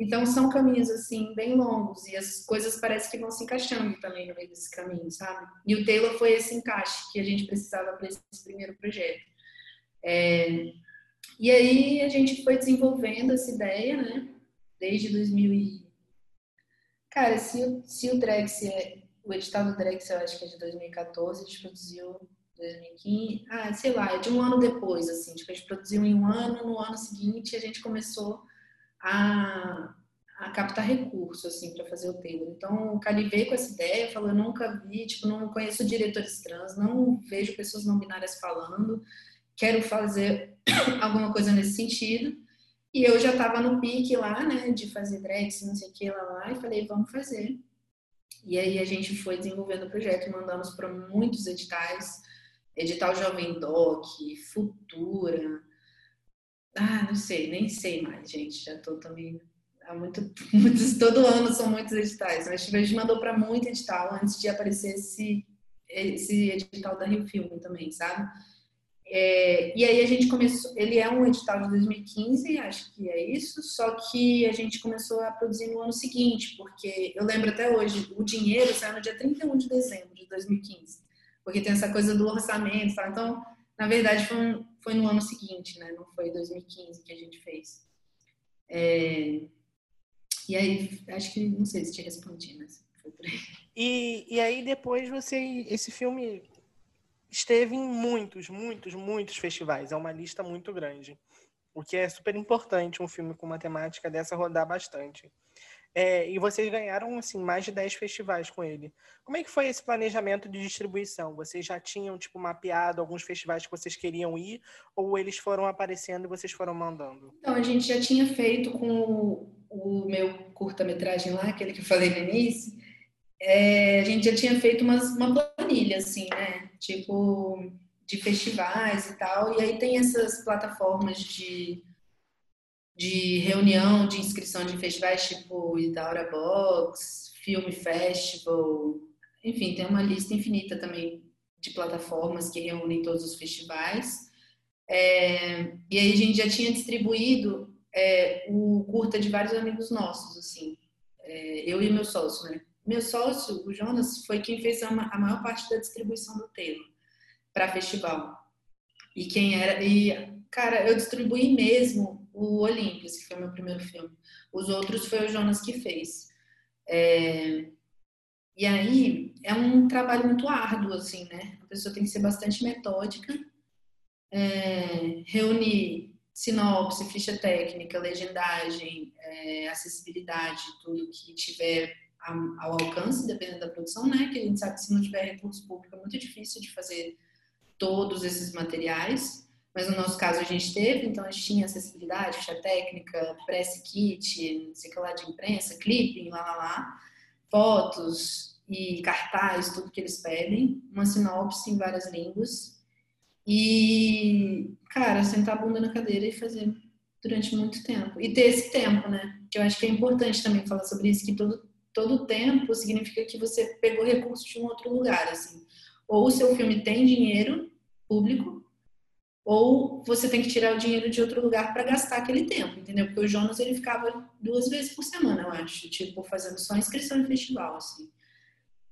então são caminhos assim bem longos e as coisas parecem que vão se encaixando também no meio desse caminho, sabe? E o Taylor foi esse encaixe que a gente precisava para esse primeiro projeto. É... E aí a gente foi desenvolvendo essa ideia, né? Desde 2000 e... Cara, se o, se o Drex, é, o edital do Drex eu acho que é de 2014, a gente produziu 2015, ah, sei lá, é de um ano depois, assim, tipo, a gente produziu em um ano, no ano seguinte a gente começou a, a captar recursos assim para fazer o Taylor. Então, o Cali veio com essa ideia, falou: eu nunca vi, tipo, não conheço diretores trans, não vejo pessoas não binárias falando, quero fazer alguma coisa nesse sentido. E eu já estava no pique lá, né, de fazer dreads, não sei o que lá, lá, e falei: vamos fazer. E aí a gente foi desenvolvendo o projeto, mandamos para muitos editais, edital Jovem Doc, Futura, ah, não sei, nem sei mais, gente. Já tô também. Há muito, muitos, todo ano são muitos editais. Mas a gente mandou para muito edital antes de aparecer esse, esse edital da Rio Filme também, sabe? É, e aí a gente começou. Ele é um edital de 2015, acho que é isso. Só que a gente começou a produzir no ano seguinte, porque eu lembro até hoje, o dinheiro saiu no dia 31 de dezembro de 2015, porque tem essa coisa do orçamento, tá? Então na verdade, foi, um, foi no ano seguinte, né? Não foi 2015 que a gente fez. É... E aí, acho que, não sei se te respondi, mas foi por aí. E, e aí, depois, você, esse filme esteve em muitos, muitos, muitos festivais. É uma lista muito grande. O que é super importante um filme com uma temática dessa rodar bastante. É, e vocês ganharam assim mais de 10 festivais com ele. Como é que foi esse planejamento de distribuição? Vocês já tinham tipo mapeado alguns festivais que vocês queriam ir ou eles foram aparecendo e vocês foram mandando? Então, a gente já tinha feito com o, o meu curta-metragem lá, aquele que eu falei no início, é, a gente já tinha feito umas, uma planilha assim, né? Tipo de festivais e tal. E aí tem essas plataformas de de reunião de inscrição de festivais tipo Idaura Box, Film Festival, enfim, tem uma lista infinita também de plataformas que reúnem todos os festivais. É, e aí a gente já tinha distribuído é, o curta de vários amigos nossos, assim, é, eu e meu sócio, né? Meu sócio, o Jonas, foi quem fez a, a maior parte da distribuição do tema para festival. E quem era e cara, eu distribuí mesmo o Olympus, que foi meu primeiro filme. Os outros foi o Jonas que fez. É... E aí é um trabalho muito árduo, assim, né? A pessoa tem que ser bastante metódica, é... reunir sinopse, ficha técnica, legendagem, é... acessibilidade, tudo que tiver ao alcance, dependendo da produção, né? Que a gente sabe que se não tiver recurso público é muito difícil de fazer todos esses materiais mas no nosso caso a gente teve, então a gente tinha acessibilidade, ficha técnica, press kit, não sei o que lá de imprensa, clipping, lá, lá, lá, fotos e cartaz, tudo que eles pedem, uma sinopse em várias línguas e, cara, sentar a bunda na cadeira e fazer durante muito tempo. E ter esse tempo, né? Que eu acho que é importante também falar sobre isso, que todo, todo tempo significa que você pegou recursos de um outro lugar, assim. Ou o seu filme tem dinheiro público, ou você tem que tirar o dinheiro de outro lugar para gastar aquele tempo, entendeu? Porque o Jonas ele ficava duas vezes por semana, eu acho, tipo fazendo só inscrição em festival, assim.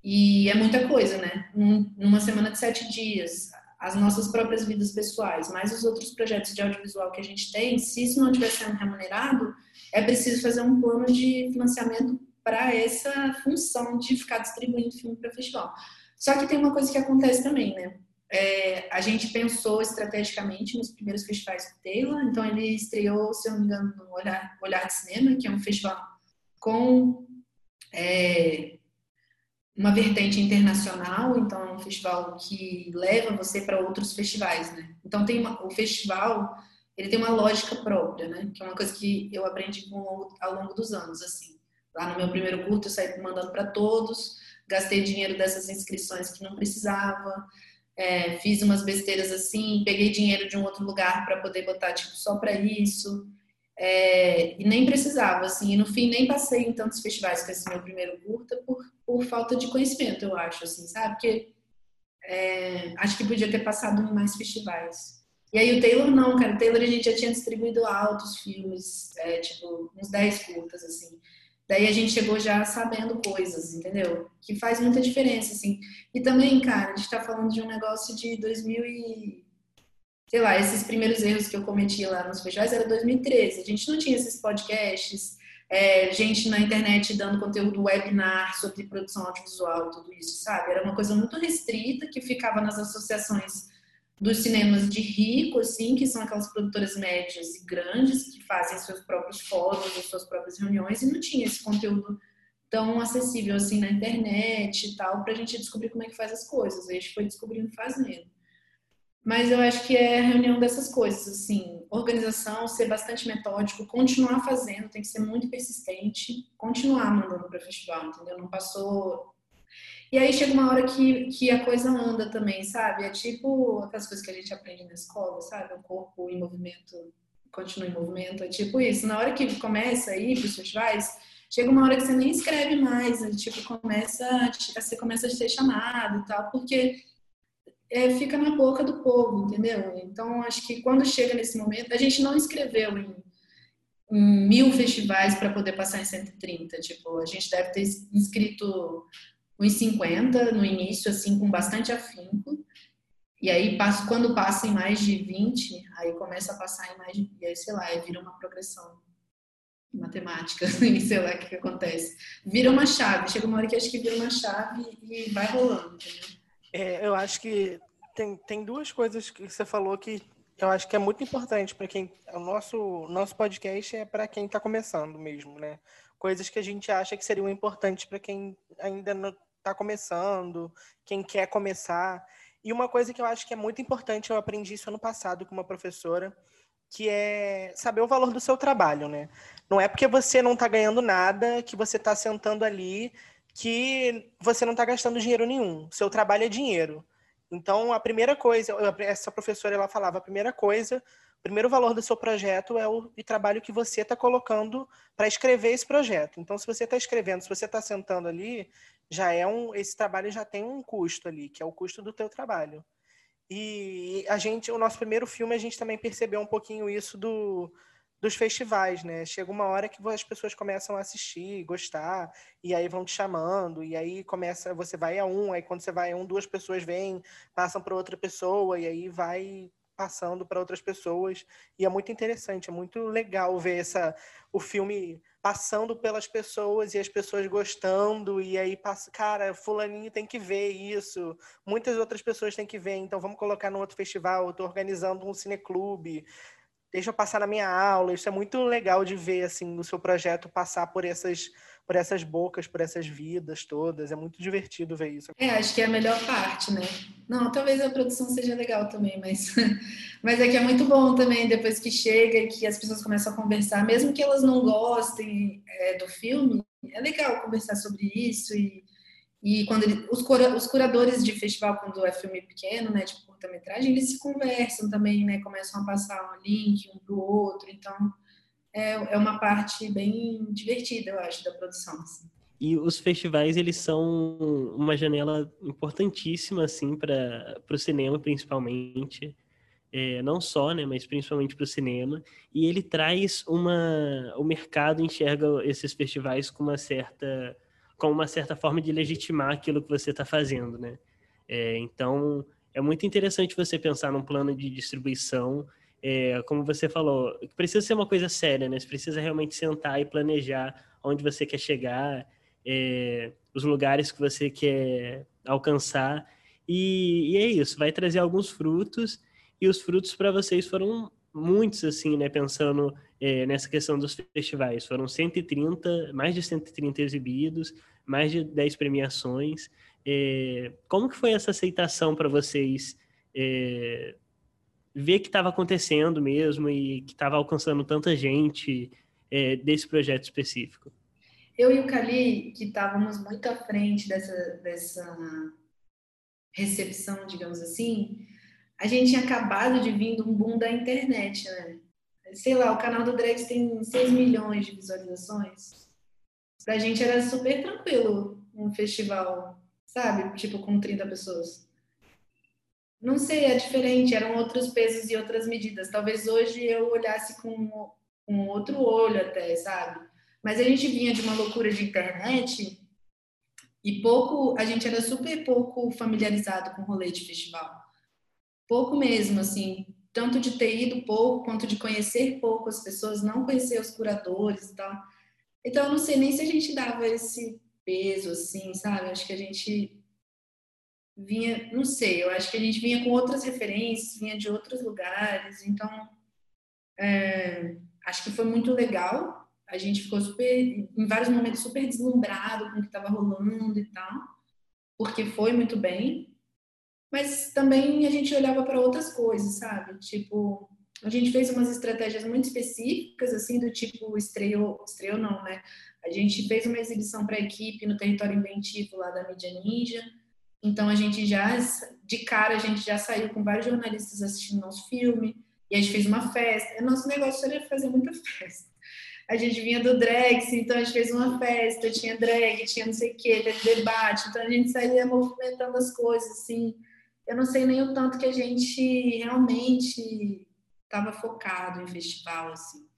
E é muita coisa, né? Numa semana de sete dias, as nossas próprias vidas pessoais, mais os outros projetos de audiovisual que a gente tem, se isso não estiver sendo remunerado, é preciso fazer um plano de financiamento para essa função de ficar distribuindo filme para festival. Só que tem uma coisa que acontece também, né? É, a gente pensou estrategicamente nos primeiros festivais do Taylor, então ele estreou, se eu não me engano, no Olhar, Olhar de Cinema, que é um festival com é, uma vertente internacional, então é um festival que leva você para outros festivais, né? Então tem uma, o festival, ele tem uma lógica própria, né? Que é uma coisa que eu aprendi com, ao longo dos anos, assim. Lá no meu primeiro curso eu saí mandando para todos, gastei dinheiro dessas inscrições que não precisava, é, fiz umas besteiras assim, peguei dinheiro de um outro lugar para poder botar tipo só para isso. É, e nem precisava, assim, e no fim nem passei em tantos festivais com esse meu primeiro curta por, por falta de conhecimento, eu acho, assim, sabe? Porque é, acho que podia ter passado em mais festivais. E aí o Taylor não, cara, o Taylor a gente já tinha distribuído altos filmes, é, tipo, uns 10 curtas, assim. Daí a gente chegou já sabendo coisas, entendeu? Que faz muita diferença, assim. E também, cara, a gente tá falando de um negócio de 2000 e sei lá, esses primeiros erros que eu cometi lá nos festivais era 2013. A gente não tinha esses podcasts, é, gente na internet dando conteúdo webinar sobre produção audiovisual, tudo isso, sabe? Era uma coisa muito restrita que ficava nas associações dos cinemas de rico, assim, que são aquelas produtoras médias e grandes que fazem seus próprios as suas próprias reuniões, e não tinha esse conteúdo tão acessível assim na internet e tal, para a gente descobrir como é que faz as coisas. A gente foi descobrindo fazendo. Mas eu acho que é a reunião dessas coisas, assim, organização, ser bastante metódico, continuar fazendo, tem que ser muito persistente, continuar mandando para o festival, entendeu? Não passou. E aí chega uma hora que, que a coisa anda também, sabe? É tipo aquelas coisas que a gente aprende na escola, sabe? O corpo em movimento continua em movimento, é tipo isso. Na hora que começa a ir para os festivais, chega uma hora que você nem escreve mais, né? tipo, começa, você começa a ser chamado e tal, porque é, fica na boca do povo, entendeu? Então, acho que quando chega nesse momento, a gente não escreveu em mil festivais para poder passar em 130. Tipo, a gente deve ter inscrito uns 50 no início, assim, com bastante afinco. E aí, quando passa em mais de 20, aí começa a passar em mais de. E aí, sei lá, aí vira uma progressão matemática, sei lá o que, que acontece. Vira uma chave, chega uma hora que acho que vira uma chave e vai rolando? É, eu acho que tem, tem duas coisas que você falou que eu acho que é muito importante para quem. O nosso, nosso podcast é para quem está começando mesmo, né? Coisas que a gente acha que seriam importantes para quem ainda não está começando, quem quer começar. E uma coisa que eu acho que é muito importante, eu aprendi isso ano passado com uma professora, que é saber o valor do seu trabalho, né? Não é porque você não está ganhando nada que você está sentando ali que você não está gastando dinheiro nenhum. Seu trabalho é dinheiro. Então, a primeira coisa, essa professora ela falava, a primeira coisa, o primeiro valor do seu projeto é o, trabalho que você está colocando para escrever esse projeto. Então, se você está escrevendo, se você está sentando ali, já é um, esse trabalho já tem um custo ali, que é o custo do teu trabalho. E a gente, o nosso primeiro filme, a gente também percebeu um pouquinho isso do, dos festivais, né? Chega uma hora que as pessoas começam a assistir, gostar, e aí vão te chamando, e aí começa, você vai a um, aí quando você vai a um, duas pessoas vêm, passam para outra pessoa, e aí vai passando para outras pessoas, e é muito interessante, é muito legal ver essa o filme passando pelas pessoas e as pessoas gostando, e aí passa, cara, fulaninho tem que ver isso, muitas outras pessoas têm que ver, então vamos colocar no outro festival, tô organizando um cineclube, deixa eu passar na minha aula. Isso é muito legal de ver assim o seu projeto passar por essas por essas bocas, por essas vidas todas. É muito divertido ver isso. É, acho que é a melhor parte, né? Não, talvez a produção seja legal também, mas mas é que é muito bom também depois que chega e que as pessoas começam a conversar, mesmo que elas não gostem é, do filme, é legal conversar sobre isso e e quando ele, os, cura, os curadores de festival, quando é filme pequeno, né, tipo curta-metragem, eles se conversam também, né, começam a passar um link um para o outro. Então, é, é uma parte bem divertida, eu acho, da produção. Assim. E os festivais, eles são uma janela importantíssima, assim, para o cinema, principalmente. É, não só, né, mas principalmente para o cinema. E ele traz uma... O mercado enxerga esses festivais com uma certa com uma certa forma de legitimar aquilo que você está fazendo, né? É, então, é muito interessante você pensar num plano de distribuição, é, como você falou, precisa ser uma coisa séria, né? Você precisa realmente sentar e planejar onde você quer chegar, é, os lugares que você quer alcançar, e, e é isso, vai trazer alguns frutos, e os frutos para vocês foram muitos, assim, né? Pensando é, nessa questão dos festivais. Foram 130, mais de 130 exibidos, mais de 10 premiações. É, como que foi essa aceitação para vocês é, ver que estava acontecendo mesmo e que estava alcançando tanta gente é, desse projeto específico? Eu e o Cali, que estávamos muito à frente dessa, dessa recepção, digamos assim, a gente tinha acabado de vir de um boom da internet, né? sei lá, o canal do Drex tem 6 milhões de visualizações. Pra gente era super tranquilo um festival, sabe? Tipo, com 30 pessoas. Não sei, é diferente, eram outros pesos e outras medidas. Talvez hoje eu olhasse com, com outro olho até, sabe? Mas a gente vinha de uma loucura de internet e pouco, a gente era super pouco familiarizado com o rolê de festival. Pouco mesmo, assim, tanto de ter ido pouco, quanto de conhecer pouco as pessoas, não conhecer os curadores e tal. Então, eu não sei nem se a gente dava esse peso, assim, sabe? Acho que a gente vinha, não sei, eu acho que a gente vinha com outras referências, vinha de outros lugares, então é, acho que foi muito legal a gente ficou super, em vários momentos, super deslumbrado com o que estava rolando e tal, porque foi muito bem. Mas também a gente olhava para outras coisas, sabe? Tipo, a gente fez umas estratégias muito específicas, assim, do tipo estreou, estreou não, né? A gente fez uma exibição para a equipe no território inventivo lá da Mídia Ninja. Então a gente já, de cara, a gente já saiu com vários jornalistas assistindo nosso filme. E a gente fez uma festa. Nosso negócio era fazer muita festa a gente vinha do drag, então a gente fez uma festa, tinha drag, tinha não sei o quê, teve debate, então a gente saía movimentando as coisas, assim. Eu não sei nem o tanto que a gente realmente estava focado em festival, assim.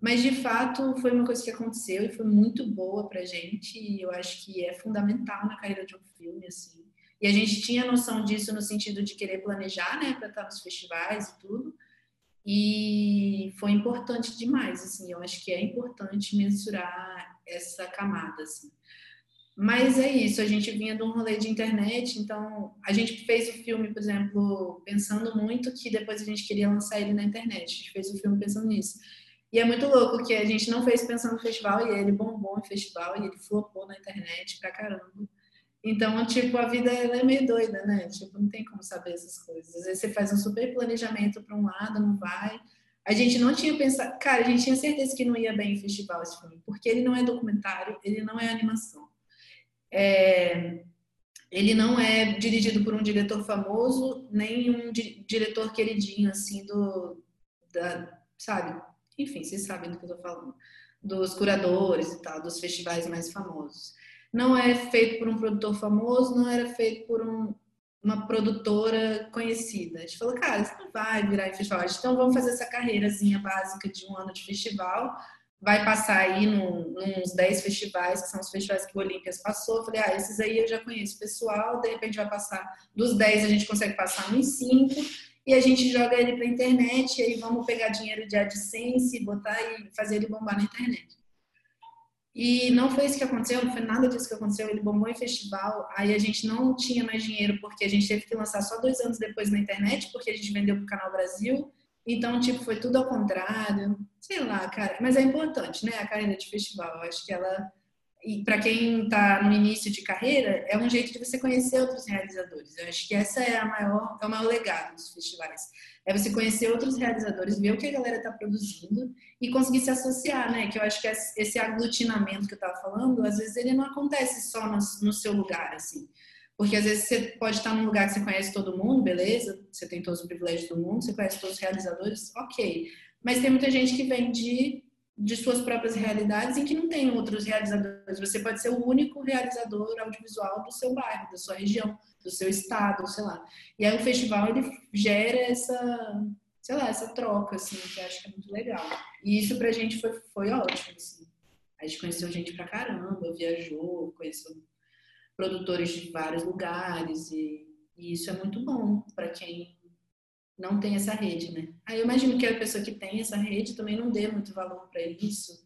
Mas, de fato, foi uma coisa que aconteceu e foi muito boa pra gente, e eu acho que é fundamental na carreira de um filme, assim. E a gente tinha noção disso no sentido de querer planejar, né, para estar nos festivais e tudo, e foi importante demais, assim, eu acho que é importante mensurar essa camada, assim. Mas é isso, a gente vinha de um rolê de internet, então a gente fez o filme, por exemplo, pensando muito que depois a gente queria lançar ele na internet. A gente fez o filme pensando nisso. E é muito louco que a gente não fez pensando no festival e ele bombou no festival e ele flopou na internet pra caramba. Então, tipo, a vida é meio doida, né? Tipo, não tem como saber essas coisas. Às vezes você faz um super planejamento para um lado, não vai. A gente não tinha pensado, cara, a gente tinha certeza que não ia bem em festival esse filme, porque ele não é documentário, ele não é animação. É... Ele não é dirigido por um diretor famoso, nem um di diretor queridinho, assim, do. Da, sabe? Enfim, vocês sabem do que eu tô falando. Dos curadores e tal, dos festivais mais famosos não é feito por um produtor famoso, não era feito por um, uma produtora conhecida. A gente falou, cara, isso não vai virar em festival. Então vamos fazer essa carreirazinha básica de um ano de festival. Vai passar aí nos 10 festivais, que são os festivais que o Olímpias passou. falei, ah, esses aí eu já conheço pessoal, de repente vai passar dos 10, a gente consegue passar uns 5 e a gente joga ele para internet, e aí vamos pegar dinheiro de AdSense, botar e fazer ele bombar na internet. E não foi isso que aconteceu, não foi nada disso que aconteceu. Ele bombou em festival, aí a gente não tinha mais dinheiro porque a gente teve que lançar só dois anos depois na internet, porque a gente vendeu para o Canal Brasil. Então, tipo, foi tudo ao contrário. Sei lá, cara. Mas é importante, né? A carreira de festival. Eu acho que ela. E para quem está no início de carreira, é um jeito de você conhecer outros realizadores. Eu acho que essa é a maior, é o maior legado dos festivais é você conhecer outros realizadores, ver o que a galera está produzindo e conseguir se associar, né? Que eu acho que esse aglutinamento que eu estava falando, às vezes ele não acontece só no, no, seu lugar, assim. Porque às vezes você pode estar num lugar que você conhece todo mundo, beleza, você tem todos os privilégios do mundo, você conhece todos os realizadores, ok. Mas tem muita gente que vem de, de suas próprias realidades e que não tem outros realizadores. Você pode ser o único realizador audiovisual do seu bairro, da sua região do seu estado, sei lá. E aí o festival ele gera essa, sei lá, essa troca, assim, que eu acho que é muito legal. E isso pra gente foi, foi ótimo, assim. A gente conheceu gente pra caramba, viajou, conheceu produtores de vários lugares e, e isso é muito bom para quem não tem essa rede, né? Aí eu imagino que a pessoa que tem essa rede também não dê muito valor para isso.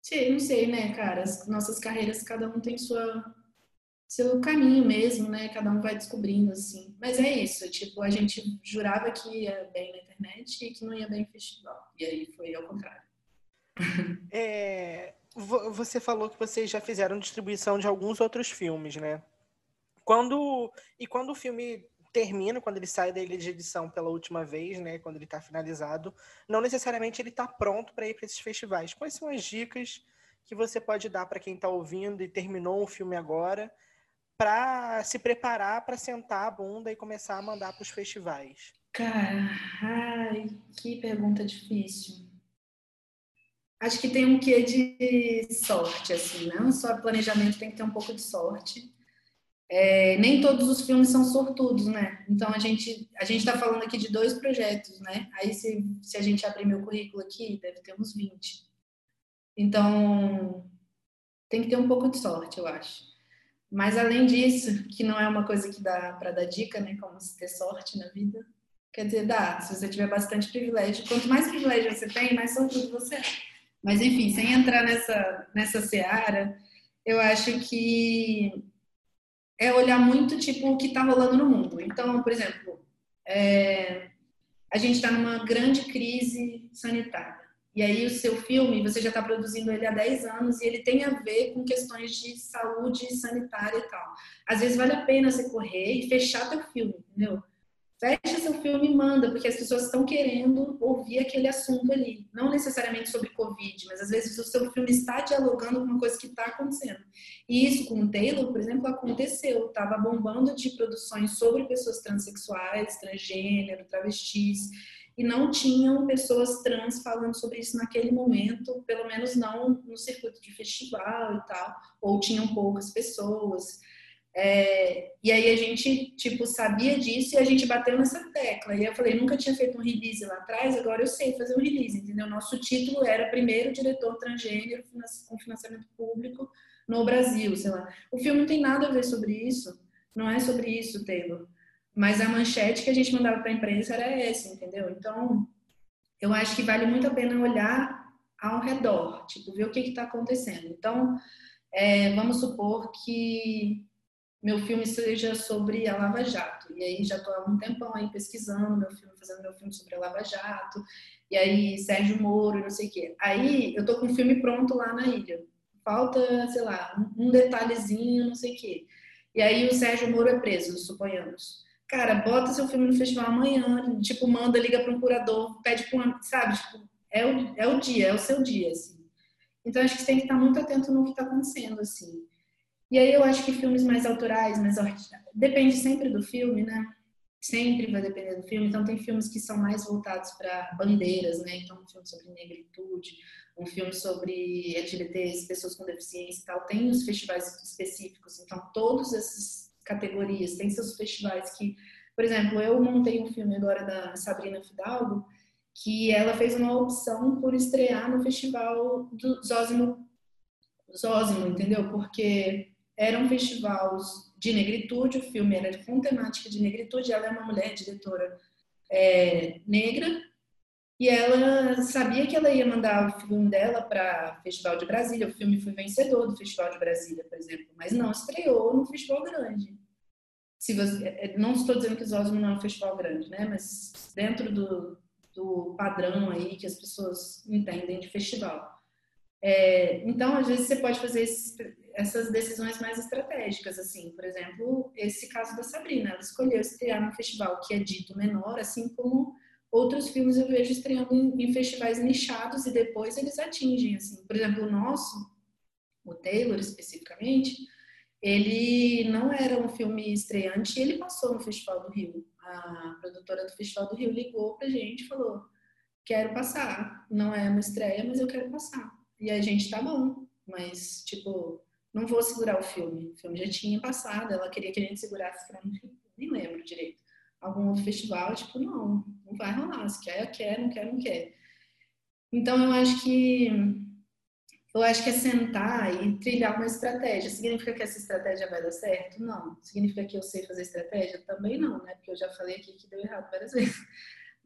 Sei, não sei, né, cara? As nossas carreiras, cada um tem sua seu caminho mesmo, né? Cada um vai descobrindo, assim. Mas é isso, tipo, a gente jurava que ia bem na internet e que não ia bem em festival. E aí foi ao contrário. É, você falou que vocês já fizeram distribuição de alguns outros filmes, né? Quando e quando o filme termina, quando ele sai da ilha de edição pela última vez, né, quando ele está finalizado, não necessariamente ele está pronto para ir para esses festivais. Quais são as dicas que você pode dar para quem está ouvindo e terminou um filme agora para se preparar para sentar a bunda e começar a mandar para os festivais? Cara, ai, que pergunta difícil. Acho que tem um quê de sorte, assim, né? não só planejamento, tem que ter um pouco de sorte. É, nem todos os filmes são sortudos, né? Então a gente a gente está falando aqui de dois projetos, né? Aí se, se a gente abrir meu currículo aqui, deve ter uns 20. Então tem que ter um pouco de sorte, eu acho. Mas além disso, que não é uma coisa que dá para dar dica, né? Como se ter sorte na vida. Quer dizer, dá, se você tiver bastante privilégio. Quanto mais privilégio você tem, mais sortudo você é. Mas enfim, sem entrar nessa, nessa seara, eu acho que é olhar muito tipo o que está rolando no mundo. Então, por exemplo, é, a gente está numa grande crise sanitária. E aí o seu filme, você já está produzindo ele há 10 anos e ele tem a ver com questões de saúde sanitária e tal. Às vezes vale a pena você correr e fechar teu filme, entendeu? Fecha seu filme e manda, porque as pessoas estão querendo ouvir aquele assunto ali. Não necessariamente sobre Covid, mas às vezes o seu filme está dialogando com uma coisa que está acontecendo. E isso com o Taylor, por exemplo, aconteceu. Estava bombando de produções sobre pessoas transexuais, transgênero, travestis, e não tinham pessoas trans falando sobre isso naquele momento, pelo menos não no circuito de festival e tal, ou tinham poucas pessoas. É, e aí a gente, tipo, sabia disso e a gente bateu nessa tecla. E eu falei, nunca tinha feito um release lá atrás, agora eu sei fazer um release, entendeu? Nosso título era Primeiro Diretor Transgênero com Financiamento Público no Brasil, sei lá. O filme não tem nada a ver sobre isso, não é sobre isso, Taylor. Mas a manchete que a gente mandava para a imprensa era essa, entendeu? Então, eu acho que vale muito a pena olhar ao redor, tipo, ver o que está acontecendo. Então, é, vamos supor que meu filme seja sobre a Lava Jato. E aí já estou há um tempão aí pesquisando meu filme, fazendo meu filme sobre a Lava Jato. E aí Sérgio Moro, não sei o quê. Aí eu tô com o filme pronto lá na ilha. Falta, sei lá, um detalhezinho, não sei o quê. E aí o Sérgio Moro é preso, suponhamos. Cara, bota seu filme no festival amanhã, tipo, manda, liga para um curador, pede para um, sabe, tipo, é o, é o dia, é o seu dia, assim. Então acho que você tem que estar muito atento no que está acontecendo, assim. E aí eu acho que filmes mais autorais, mais depende sempre do filme, né? Sempre vai depender do filme. Então tem filmes que são mais voltados para bandeiras, né? Então um filme sobre negritude, um filme sobre LGBTs, pessoas com deficiência e tal. Tem os festivais específicos. Então todas essas categorias têm seus festivais que, por exemplo, eu montei um filme agora da Sabrina Fidalgo que ela fez uma opção por estrear no festival do Zózimo, Zózimo entendeu? Porque era um festival de negritude, o filme era com temática de negritude, ela é uma mulher diretora é, negra, e ela sabia que ela ia mandar o filme dela para Festival de Brasília. O filme foi vencedor do Festival de Brasília, por exemplo, mas não estreou no Festival Grande. Se você, é, não estou dizendo que Osmo não é um festival grande, né? Mas dentro do, do padrão aí que as pessoas entendem de festival. É, então, às vezes, você pode fazer esses, essas decisões mais estratégicas, assim. Por exemplo, esse caso da Sabrina. Ela escolheu estrear num festival que é dito menor, assim como outros filmes eu vejo estreando em, em festivais nichados e depois eles atingem, assim. Por exemplo, o nosso, o Taylor especificamente, ele não era um filme estreante ele passou no Festival do Rio. A produtora do Festival do Rio ligou pra gente e falou: quero passar. Não é uma estreia, mas eu quero passar. E a gente tá bom, mas, tipo, não vou segurar o filme. O filme já tinha passado, ela queria que a gente segurasse pra nem lembro direito. Algum outro festival, tipo, não, não vai rolar. Se quer, quer, não quer, não quer. Então eu acho que eu acho que é sentar e trilhar uma estratégia. Significa que essa estratégia vai dar certo? Não. Significa que eu sei fazer estratégia? Também não, né? Porque eu já falei aqui que deu errado várias vezes.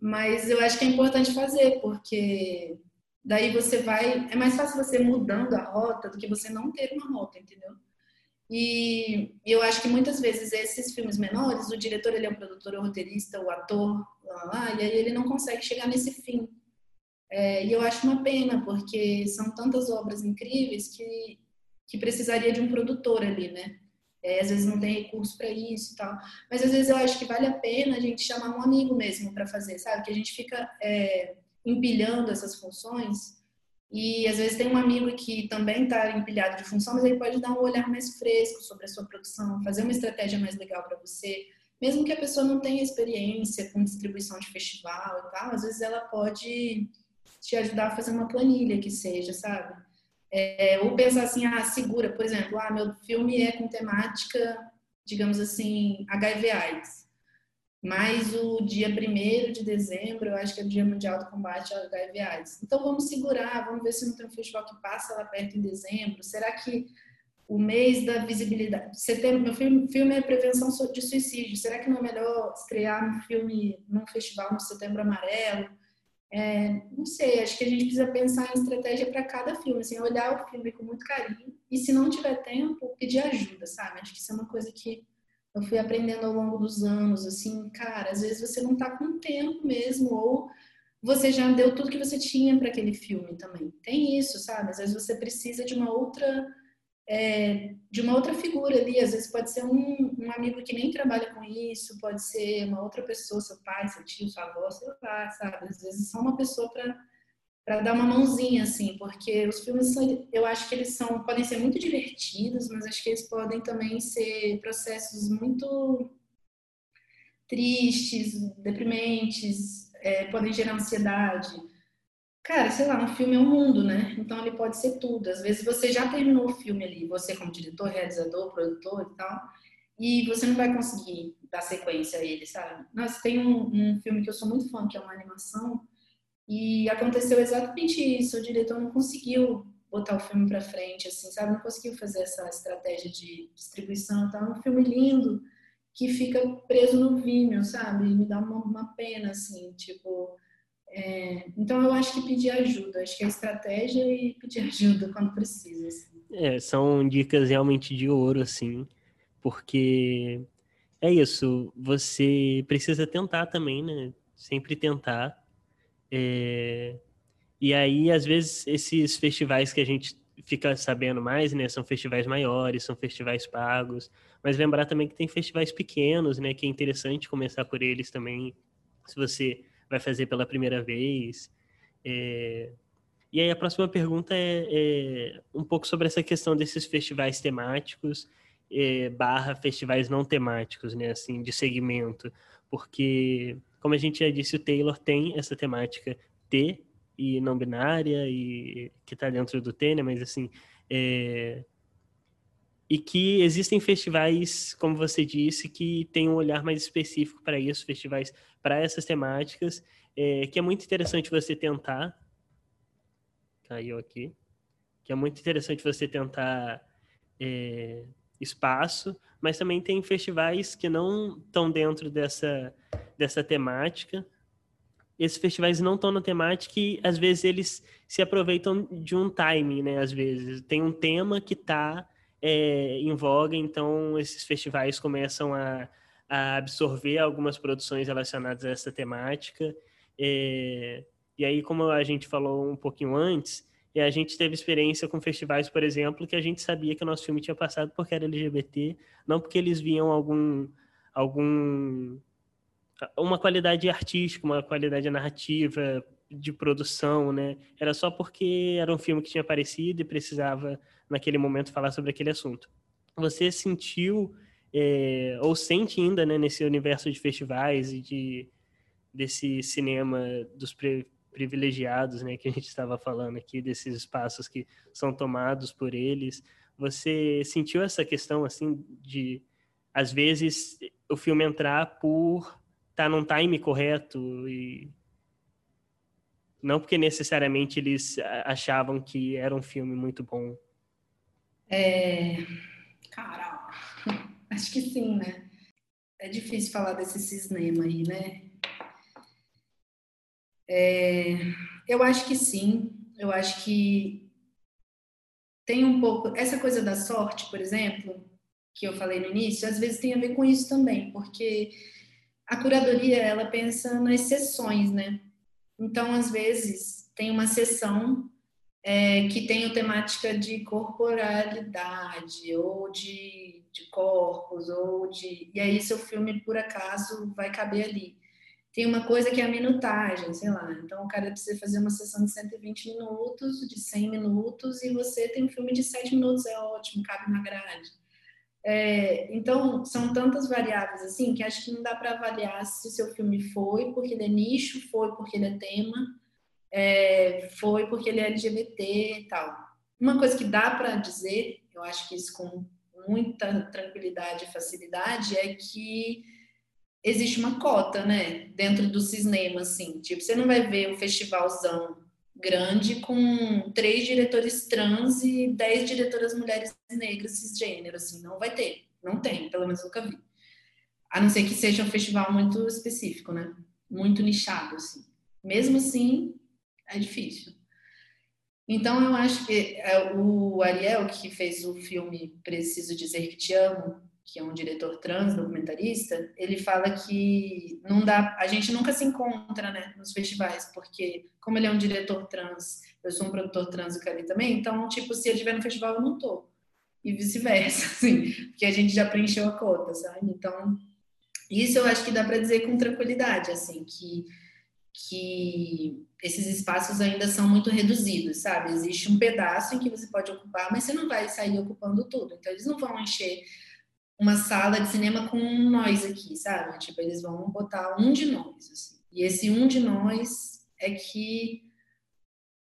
Mas eu acho que é importante fazer, porque Daí você vai. É mais fácil você mudando a rota do que você não ter uma rota, entendeu? E eu acho que muitas vezes esses filmes menores, o diretor ele é o produtor, o roteirista, o ator, lá, lá, e aí ele não consegue chegar nesse fim. É, e eu acho uma pena, porque são tantas obras incríveis que, que precisaria de um produtor ali, né? É, às vezes não tem recurso para isso e tal. Mas às vezes eu acho que vale a pena a gente chamar um amigo mesmo para fazer, sabe? Que a gente fica. É, empilhando essas funções. E às vezes tem um amigo que também está empilhado de função, mas ele pode dar um olhar mais fresco sobre a sua produção, fazer uma estratégia mais legal para você, mesmo que a pessoa não tenha experiência com distribuição de festival e tal, às vezes ela pode te ajudar a fazer uma planilha que seja, sabe? É, ou pensar assim, ah, segura, por exemplo, ah, meu filme é com temática, digamos assim, HIV AIDS. Mas o dia 1 de dezembro, eu acho que é o Dia Mundial do Combate ao HIV AIDS. Então vamos segurar, vamos ver se não tem um festival que passa lá perto em dezembro. Será que o mês da visibilidade. Setembro, meu filme, filme é prevenção de suicídio. Será que não é melhor estrear um filme num festival no Setembro Amarelo? É, não sei, acho que a gente precisa pensar em estratégia para cada filme, assim, olhar o filme com muito carinho e se não tiver tempo, pedir ajuda, sabe? Acho que isso é uma coisa que eu fui aprendendo ao longo dos anos, assim, cara, às vezes você não tá com tempo mesmo ou você já deu tudo que você tinha para aquele filme também. Tem isso, sabe? Às vezes você precisa de uma outra é, de uma outra figura ali. Às vezes pode ser um, um, amigo que nem trabalha com isso, pode ser uma outra pessoa, seu pai, seu tio, sua avó, sei lá, sabe? Às vezes só uma pessoa para dar uma mãozinha assim, porque os filmes são, eu acho que eles são podem ser muito divertidos, mas acho que eles podem também ser processos muito tristes, deprimentes, é, podem gerar ansiedade. Cara, sei lá, um filme é um mundo, né? Então ele pode ser tudo. Às vezes você já terminou o filme ali, você como diretor, realizador, produtor e tal, e você não vai conseguir dar sequência a ele, sabe? Nossa, tem um, um filme que eu sou muito fã, que é uma animação, e aconteceu exatamente isso. O diretor não conseguiu botar o filme para frente, assim, sabe? Não conseguiu fazer essa estratégia de distribuição. Então, é um filme lindo que fica preso no Vimeo, sabe? Me dá uma, uma pena, assim, tipo é, então eu acho que pedir ajuda, acho que é estratégia e pedir ajuda quando precisa. Assim. É, são dicas realmente de ouro, assim, porque é isso, você precisa tentar também, né? Sempre tentar. É, e aí, às vezes, esses festivais que a gente fica sabendo mais, né? São festivais maiores, são festivais pagos. Mas lembrar também que tem festivais pequenos, né? Que é interessante começar por eles também. Se você vai fazer pela primeira vez. É... E aí a próxima pergunta é, é, um pouco sobre essa questão desses festivais temáticos é, barra festivais não temáticos, né, assim, de segmento, porque, como a gente já disse, o Taylor tem essa temática T e não binária e que está dentro do T, né, mas assim, é, e que existem festivais, como você disse, que têm um olhar mais específico para isso, festivais para essas temáticas, é, que é muito interessante você tentar. Caiu aqui. Que é muito interessante você tentar é, espaço, mas também tem festivais que não estão dentro dessa, dessa temática. Esses festivais não estão na temática e às vezes eles se aproveitam de um timing, né? Às vezes tem um tema que está é, em voga, então esses festivais começam a, a, absorver algumas produções relacionadas a essa temática. É, e aí, como a gente falou um pouquinho antes, a gente teve experiência com festivais, por exemplo, que a gente sabia que o nosso filme tinha passado porque era LGBT, não porque eles viam algum algum uma qualidade artística, uma qualidade narrativa de produção, né? Era só porque era um filme que tinha aparecido e precisava naquele momento falar sobre aquele assunto. Você sentiu é, ou sente ainda, né, nesse universo de festivais e de desse cinema dos pri privilegiados, né, que a gente estava falando aqui, desses espaços que são tomados por eles. Você sentiu essa questão assim de às vezes o filme entrar por estar tá num time correto e não porque necessariamente eles achavam que era um filme muito bom. É... Cara, acho que sim, né? É difícil falar desse cinema aí, né? É... Eu acho que sim. Eu acho que tem um pouco. Essa coisa da sorte, por exemplo, que eu falei no início, às vezes tem a ver com isso também, porque a curadoria ela pensa nas sessões, né? Então, às vezes, tem uma sessão é, que tem temática de corporalidade ou de, de corpos ou de e aí seu filme por acaso vai caber ali tem uma coisa que é a minutagem, sei lá. Então, o cara precisa fazer uma sessão de 120 minutos, de 100 minutos, e você tem um filme de 7 minutos, é ótimo, cabe na grade. É, então, são tantas variáveis assim que acho que não dá para avaliar se o seu filme foi porque ele é nicho, foi porque ele é tema, é, foi porque ele é LGBT e tal. Uma coisa que dá para dizer, eu acho que isso com muita tranquilidade e facilidade, é que existe uma cota, né, dentro do cinema, assim. Tipo, você não vai ver um festivalzão grande com três diretores trans e dez diretoras mulheres negras cisgênero, assim, não vai ter, não tem, pelo menos nunca vi. A não ser que seja um festival muito específico, né? Muito nichado, assim. Mesmo assim, é difícil. Então, eu acho que é, o Ariel, que fez o filme Preciso Dizer Que Te Amo, que é um diretor trans, documentarista, ele fala que não dá, a gente nunca se encontra, né, nos festivais, porque como ele é um diretor trans, eu sou um produtor trans e o Kelly também, então, tipo, se ele estiver no festival, eu não tô. E vice-versa, assim, porque a gente já preencheu a cota, sabe? Então, isso eu acho que dá para dizer com tranquilidade, assim, que que esses espaços ainda são muito reduzidos, sabe? Existe um pedaço em que você pode ocupar, mas você não vai sair ocupando tudo. Então, eles não vão encher uma sala de cinema com nós aqui, sabe? Tipo, eles vão botar um de nós. Assim. E esse um de nós é que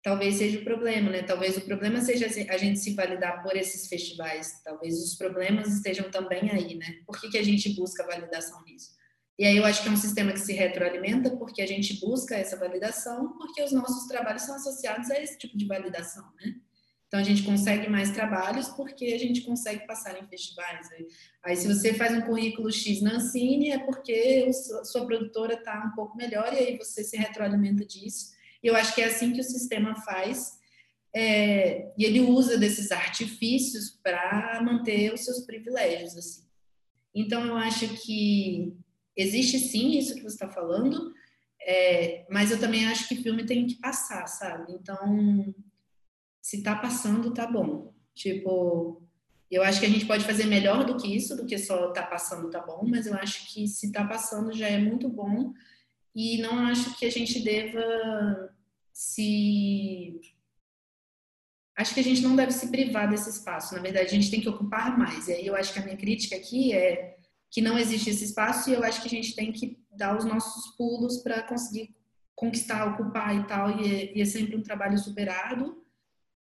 talvez seja o problema, né? Talvez o problema seja a gente se validar por esses festivais. Talvez os problemas estejam também aí, né? Por que, que a gente busca validação nisso? E aí eu acho que é um sistema que se retroalimenta porque a gente busca essa validação, porque os nossos trabalhos são associados a esse tipo de validação, né? Então a gente consegue mais trabalhos porque a gente consegue passar em festivais. Aí, se você faz um currículo X na Ancine, é porque a sua produtora está um pouco melhor e aí você se retroalimenta disso. E eu acho que é assim que o sistema faz. É, e ele usa desses artifícios para manter os seus privilégios. Assim. Então eu acho que existe sim isso que você está falando, é, mas eu também acho que filme tem que passar, sabe? Então se tá passando, tá bom. Tipo, eu acho que a gente pode fazer melhor do que isso, do que só tá passando, tá bom, mas eu acho que se tá passando já é muito bom e não acho que a gente deva se acho que a gente não deve se privar desse espaço. Na verdade, a gente tem que ocupar mais. E aí eu acho que a minha crítica aqui é que não existe esse espaço e eu acho que a gente tem que dar os nossos pulos para conseguir conquistar, ocupar e tal. E é, e é sempre um trabalho superado.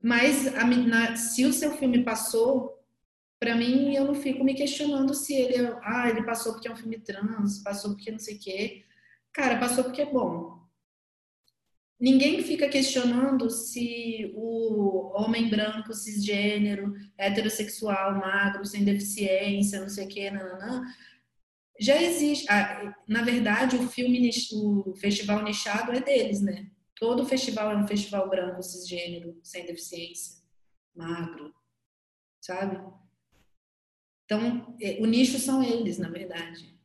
Mas a, na, se o seu filme passou, para mim eu não fico me questionando se ele, ah, ele passou porque é um filme trans, passou porque não sei o quê. Cara, passou porque é bom. Ninguém fica questionando se o homem branco, cisgênero, heterossexual, magro, sem deficiência, não sei o não, não. Já existe. Na verdade, o filme, o festival nichado é deles, né? Todo festival é um festival branco, cisgênero, sem deficiência, magro, sabe? Então, é, o nicho são eles, na verdade.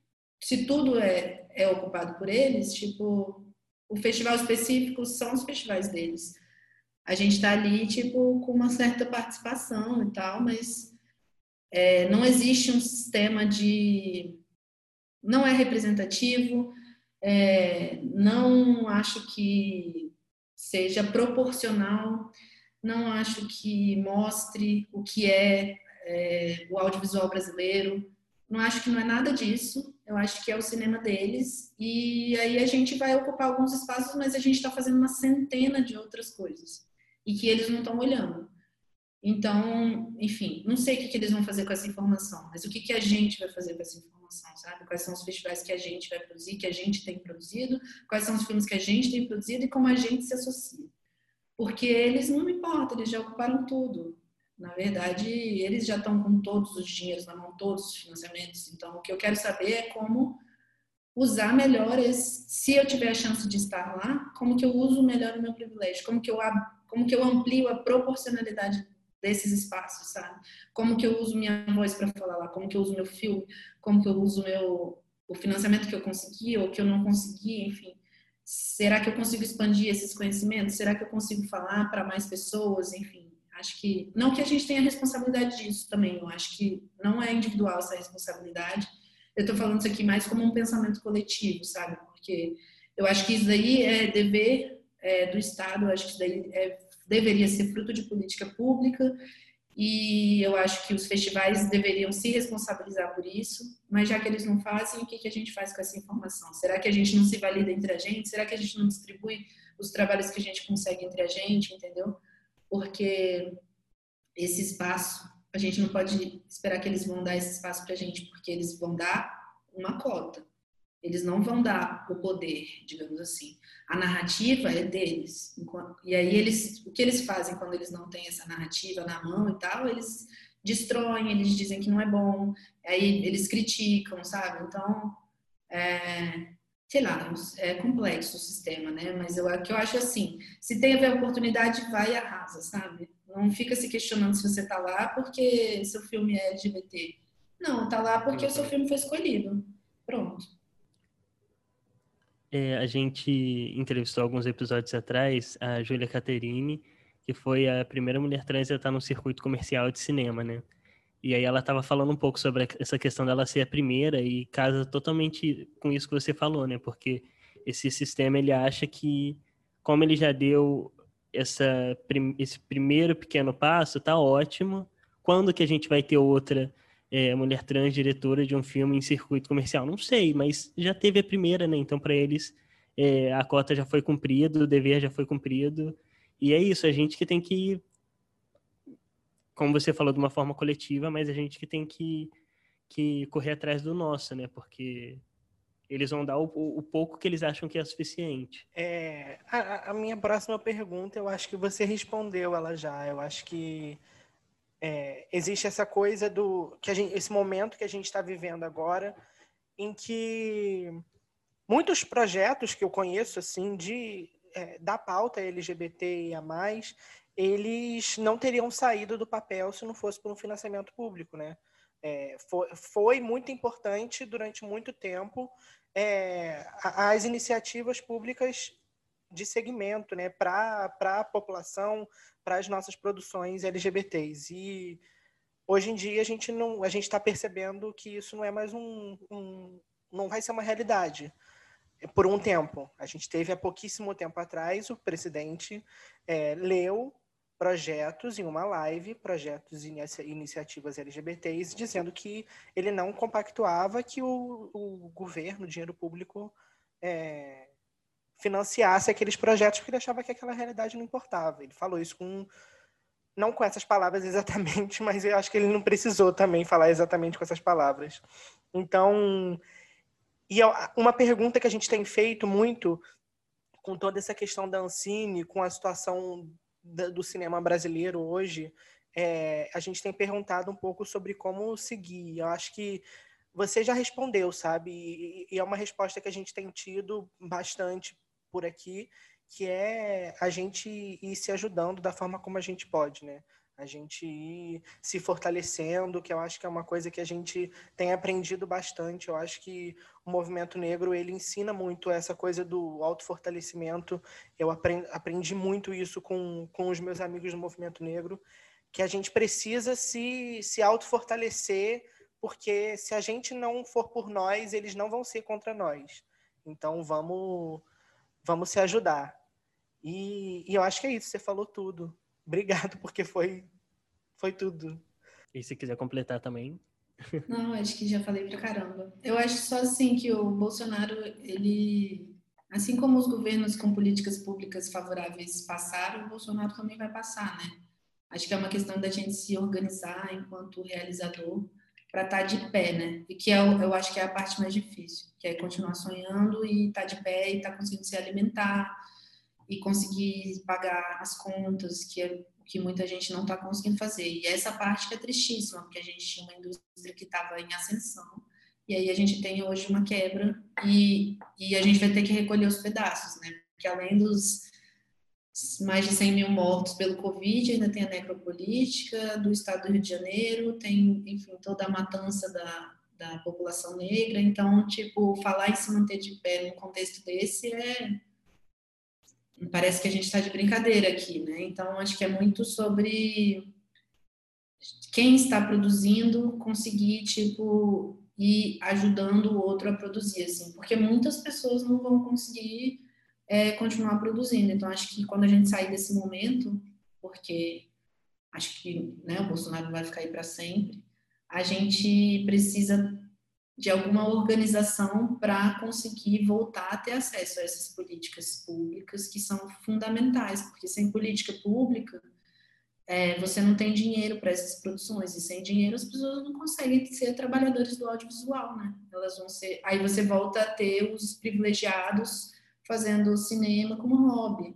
Se tudo é, é ocupado por eles, tipo, o festival específico são os festivais deles. A gente está ali, tipo, com uma certa participação e tal, mas é, não existe um sistema de. Não é representativo, é, não acho que seja proporcional, não acho que mostre o que é, é o audiovisual brasileiro, não acho que não é nada disso, eu acho que é o cinema deles, e aí a gente vai ocupar alguns espaços, mas a gente está fazendo uma centena de outras coisas, e que eles não estão olhando. Então, enfim, não sei o que, que eles vão fazer com essa informação, mas o que, que a gente vai fazer com essa informação? sabe? Quais são os festivais que a gente vai produzir, que a gente tem produzido, quais são os filmes que a gente tem produzido e como a gente se associa. Porque eles não importa, eles já ocuparam tudo. Na verdade, eles já estão com todos os dinheiros na mão, todos os financiamentos. Então, o que eu quero saber é como usar melhor esse, se eu tiver a chance de estar lá, como que eu uso melhor o meu privilégio, como que eu como que eu amplio a proporcionalidade desses espaços, sabe? Como que eu uso minha voz para falar lá, como que eu uso meu filme, como que eu uso meu o financiamento que eu consegui ou que eu não consegui, enfim. Será que eu consigo expandir esses conhecimentos? Será que eu consigo falar para mais pessoas, enfim? Acho que não que a gente tenha responsabilidade disso também, eu acho que não é individual essa responsabilidade. Eu estou falando isso aqui mais como um pensamento coletivo, sabe? Porque eu acho que isso daí é dever é, do Estado, eu acho que isso daí é deveria ser fruto de política pública e eu acho que os festivais deveriam se responsabilizar por isso, mas já que eles não fazem, o que, que a gente faz com essa informação? Será que a gente não se valida entre a gente? Será que a gente não distribui os trabalhos que a gente consegue entre a gente, entendeu? Porque esse espaço, a gente não pode esperar que eles vão dar esse espaço para a gente, porque eles vão dar uma cota. Eles não vão dar o poder, digamos assim. A narrativa é deles. E aí eles, o que eles fazem quando eles não têm essa narrativa na mão e tal, eles destroem, eles dizem que não é bom, aí eles criticam, sabe? Então, é, sei lá, é complexo o sistema, né? Mas eu, que eu acho assim, se tem a oportunidade, vai e arrasa, sabe? Não fica se questionando se você tá lá porque seu filme é LGBT. Não, tá lá porque o seu filme foi escolhido. Pronto. É, a gente entrevistou alguns episódios atrás a Júlia Caterine, que foi a primeira mulher trans a estar no circuito comercial de cinema, né? E aí ela estava falando um pouco sobre essa questão dela ser a primeira e casa totalmente com isso que você falou, né? Porque esse sistema ele acha que como ele já deu essa, esse primeiro pequeno passo, tá ótimo. Quando que a gente vai ter outra é, mulher trans diretora de um filme em circuito comercial? Não sei, mas já teve a primeira, né? Então, para eles, é, a cota já foi cumprida, o dever já foi cumprido. E é isso, a gente que tem que, como você falou, de uma forma coletiva, mas a gente que tem que, que correr atrás do nosso, né? Porque eles vão dar o, o, pouco que eles acham que é suficiente. É, a, a, minha próxima pergunta, eu acho que você respondeu ela já. Eu acho que é, existe essa coisa do que gente, esse momento que a gente está vivendo agora, em que muitos projetos que eu conheço assim de é, da pauta LGBT e a mais, eles não teriam saído do papel se não fosse por um financiamento público, né? É, foi, foi, muito importante durante muito tempo é, as iniciativas públicas de segmento, né, para a população, para as nossas produções LGBTs. E hoje em dia a gente não, a gente está percebendo que isso não é mais um, um, não vai ser uma realidade por um tempo. A gente teve há pouquíssimo tempo atrás o presidente é, leu projetos em uma live, projetos e iniciativas LGBTs, dizendo que ele não compactuava que o, o governo, o dinheiro público, é, financiasse aqueles projetos porque ele achava que aquela realidade não importava. Ele falou isso com não com essas palavras exatamente, mas eu acho que ele não precisou também falar exatamente com essas palavras. Então, e uma pergunta que a gente tem feito muito com toda essa questão da Ancine, com a situação do cinema brasileiro hoje, é, a gente tem perguntado um pouco sobre como seguir. Eu acho que você já respondeu, sabe? E, e é uma resposta que a gente tem tido bastante por aqui, que é a gente ir se ajudando da forma como a gente pode, né? A gente ir se fortalecendo, que eu acho que é uma coisa que a gente tem aprendido bastante. Eu acho que o movimento negro, ele ensina muito essa coisa do autofortalecimento. Eu aprendi, muito isso com, com os meus amigos do movimento negro, que a gente precisa se, se autofortalecer, porque se a gente não for por nós, eles não vão ser contra nós. Então, vamos vamos se ajudar. E, e, eu acho que é isso, você falou tudo. Obrigado, porque foi, foi tudo. E se quiser completar também. Não, acho que já falei pra caramba. Eu acho só assim que o Bolsonaro, ele, assim como os governos com políticas públicas favoráveis passaram, o Bolsonaro também vai passar, né? Acho que é uma questão da gente se organizar enquanto realizador para estar tá de pé, né? E que é, eu acho que é a parte mais difícil, que é continuar sonhando e estar tá de pé e estar tá conseguindo se alimentar e conseguir pagar as contas, que é o que muita gente não está conseguindo fazer. E essa parte que é tristíssima, porque a gente tinha uma indústria que estava em ascensão e aí a gente tem hoje uma quebra e, e a gente vai ter que recolher os pedaços, né? Porque além dos mais de 100 mil mortos pelo Covid, ainda tem a necropolítica do estado do Rio de Janeiro, tem, enfim, toda a matança da, da população negra. Então, tipo, falar em se manter de pé num contexto desse é. Parece que a gente está de brincadeira aqui, né? Então, acho que é muito sobre quem está produzindo conseguir, tipo, ir ajudando o outro a produzir, assim, porque muitas pessoas não vão conseguir é, continuar produzindo. Então, acho que quando a gente sair desse momento, porque acho que né, o Bolsonaro vai ficar aí para sempre, a gente precisa de alguma organização para conseguir voltar a ter acesso a essas políticas públicas que são fundamentais, porque sem política pública é, você não tem dinheiro para essas produções e sem dinheiro as pessoas não conseguem ser trabalhadores do audiovisual, né? Elas vão ser, aí você volta a ter os privilegiados fazendo cinema como hobby.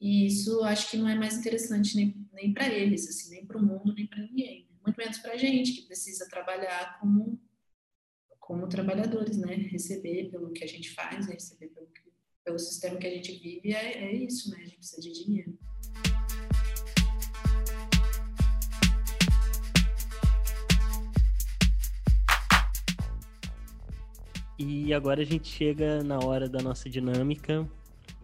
E isso acho que não é mais interessante nem, nem para eles, assim, nem para o mundo, nem para ninguém. Muito menos para a gente que precisa trabalhar como como trabalhadores, né? Receber pelo que a gente faz, né? receber pelo, que, pelo sistema que a gente vive, é, é isso, né? A gente precisa de dinheiro. E agora a gente chega na hora da nossa dinâmica,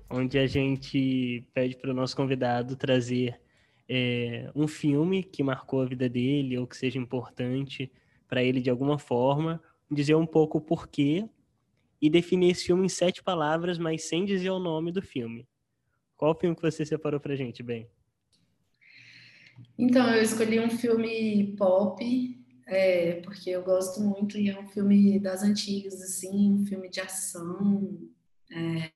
onde a gente pede para o nosso convidado trazer é, um filme que marcou a vida dele ou que seja importante para ele de alguma forma, dizer um pouco o porquê e definir esse filme em sete palavras, mas sem dizer o nome do filme. Qual filme que você separou pra gente, bem? Então, eu escolhi um filme pop, é, porque eu gosto muito e é um filme das antigas, assim, um filme de ação, é,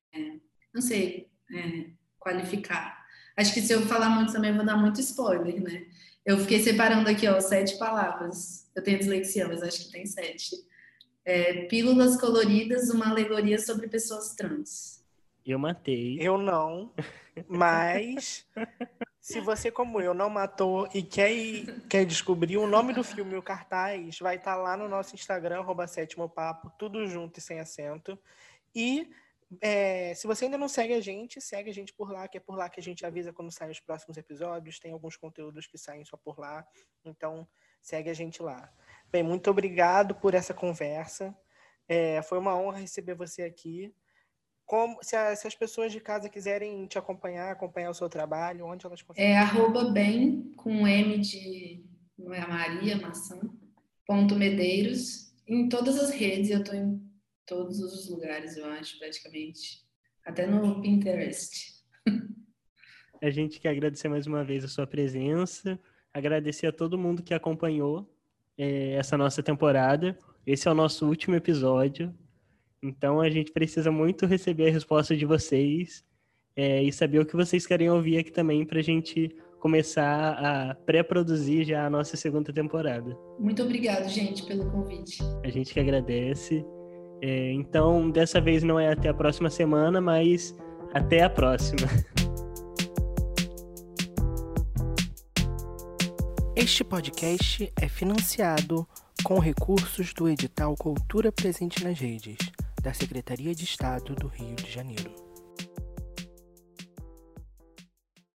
não sei é, qualificar. Acho que se eu falar muito também eu vou dar muito spoiler, né? Eu fiquei separando aqui, ó, sete palavras. Eu tenho dislexia, mas acho que tem sete. É, Pílulas Coloridas, uma alegoria sobre pessoas trans. Eu matei. Eu não, mas se você, como eu, não matou e quer, quer descobrir o nome do filme e o cartaz, vai estar tá lá no nosso Instagram, arroba sétimo papo, tudo junto e sem acento. E é, se você ainda não segue a gente, segue a gente por lá, que é por lá que a gente avisa quando saem os próximos episódios. Tem alguns conteúdos que saem só por lá. Então, segue a gente lá. Bem, muito obrigado por essa conversa. É, foi uma honra receber você aqui. Como, se, a, se, as pessoas de casa quiserem te acompanhar, acompanhar o seu trabalho, onde elas conseguem? É arroba bem, com M de não é Maria, maçã, ponto Medeiros. Em todas as redes, eu estou em todos os lugares, eu acho, praticamente. Até no Pinterest. A gente quer agradecer mais uma vez a sua presença, agradecer a todo mundo que acompanhou é, essa nossa temporada. Esse é o nosso último episódio. Então a gente precisa muito receber a resposta de vocês é, e saber o que vocês querem ouvir aqui também para a gente começar a pré-produzir já a nossa segunda temporada. Muito obrigado, gente, pelo convite. A gente que agradece. É, então, dessa vez não é até a próxima semana, mas até a próxima. Este podcast é financiado com recursos do edital Cultura Presente nas Redes, da Secretaria de Estado do Rio de Janeiro.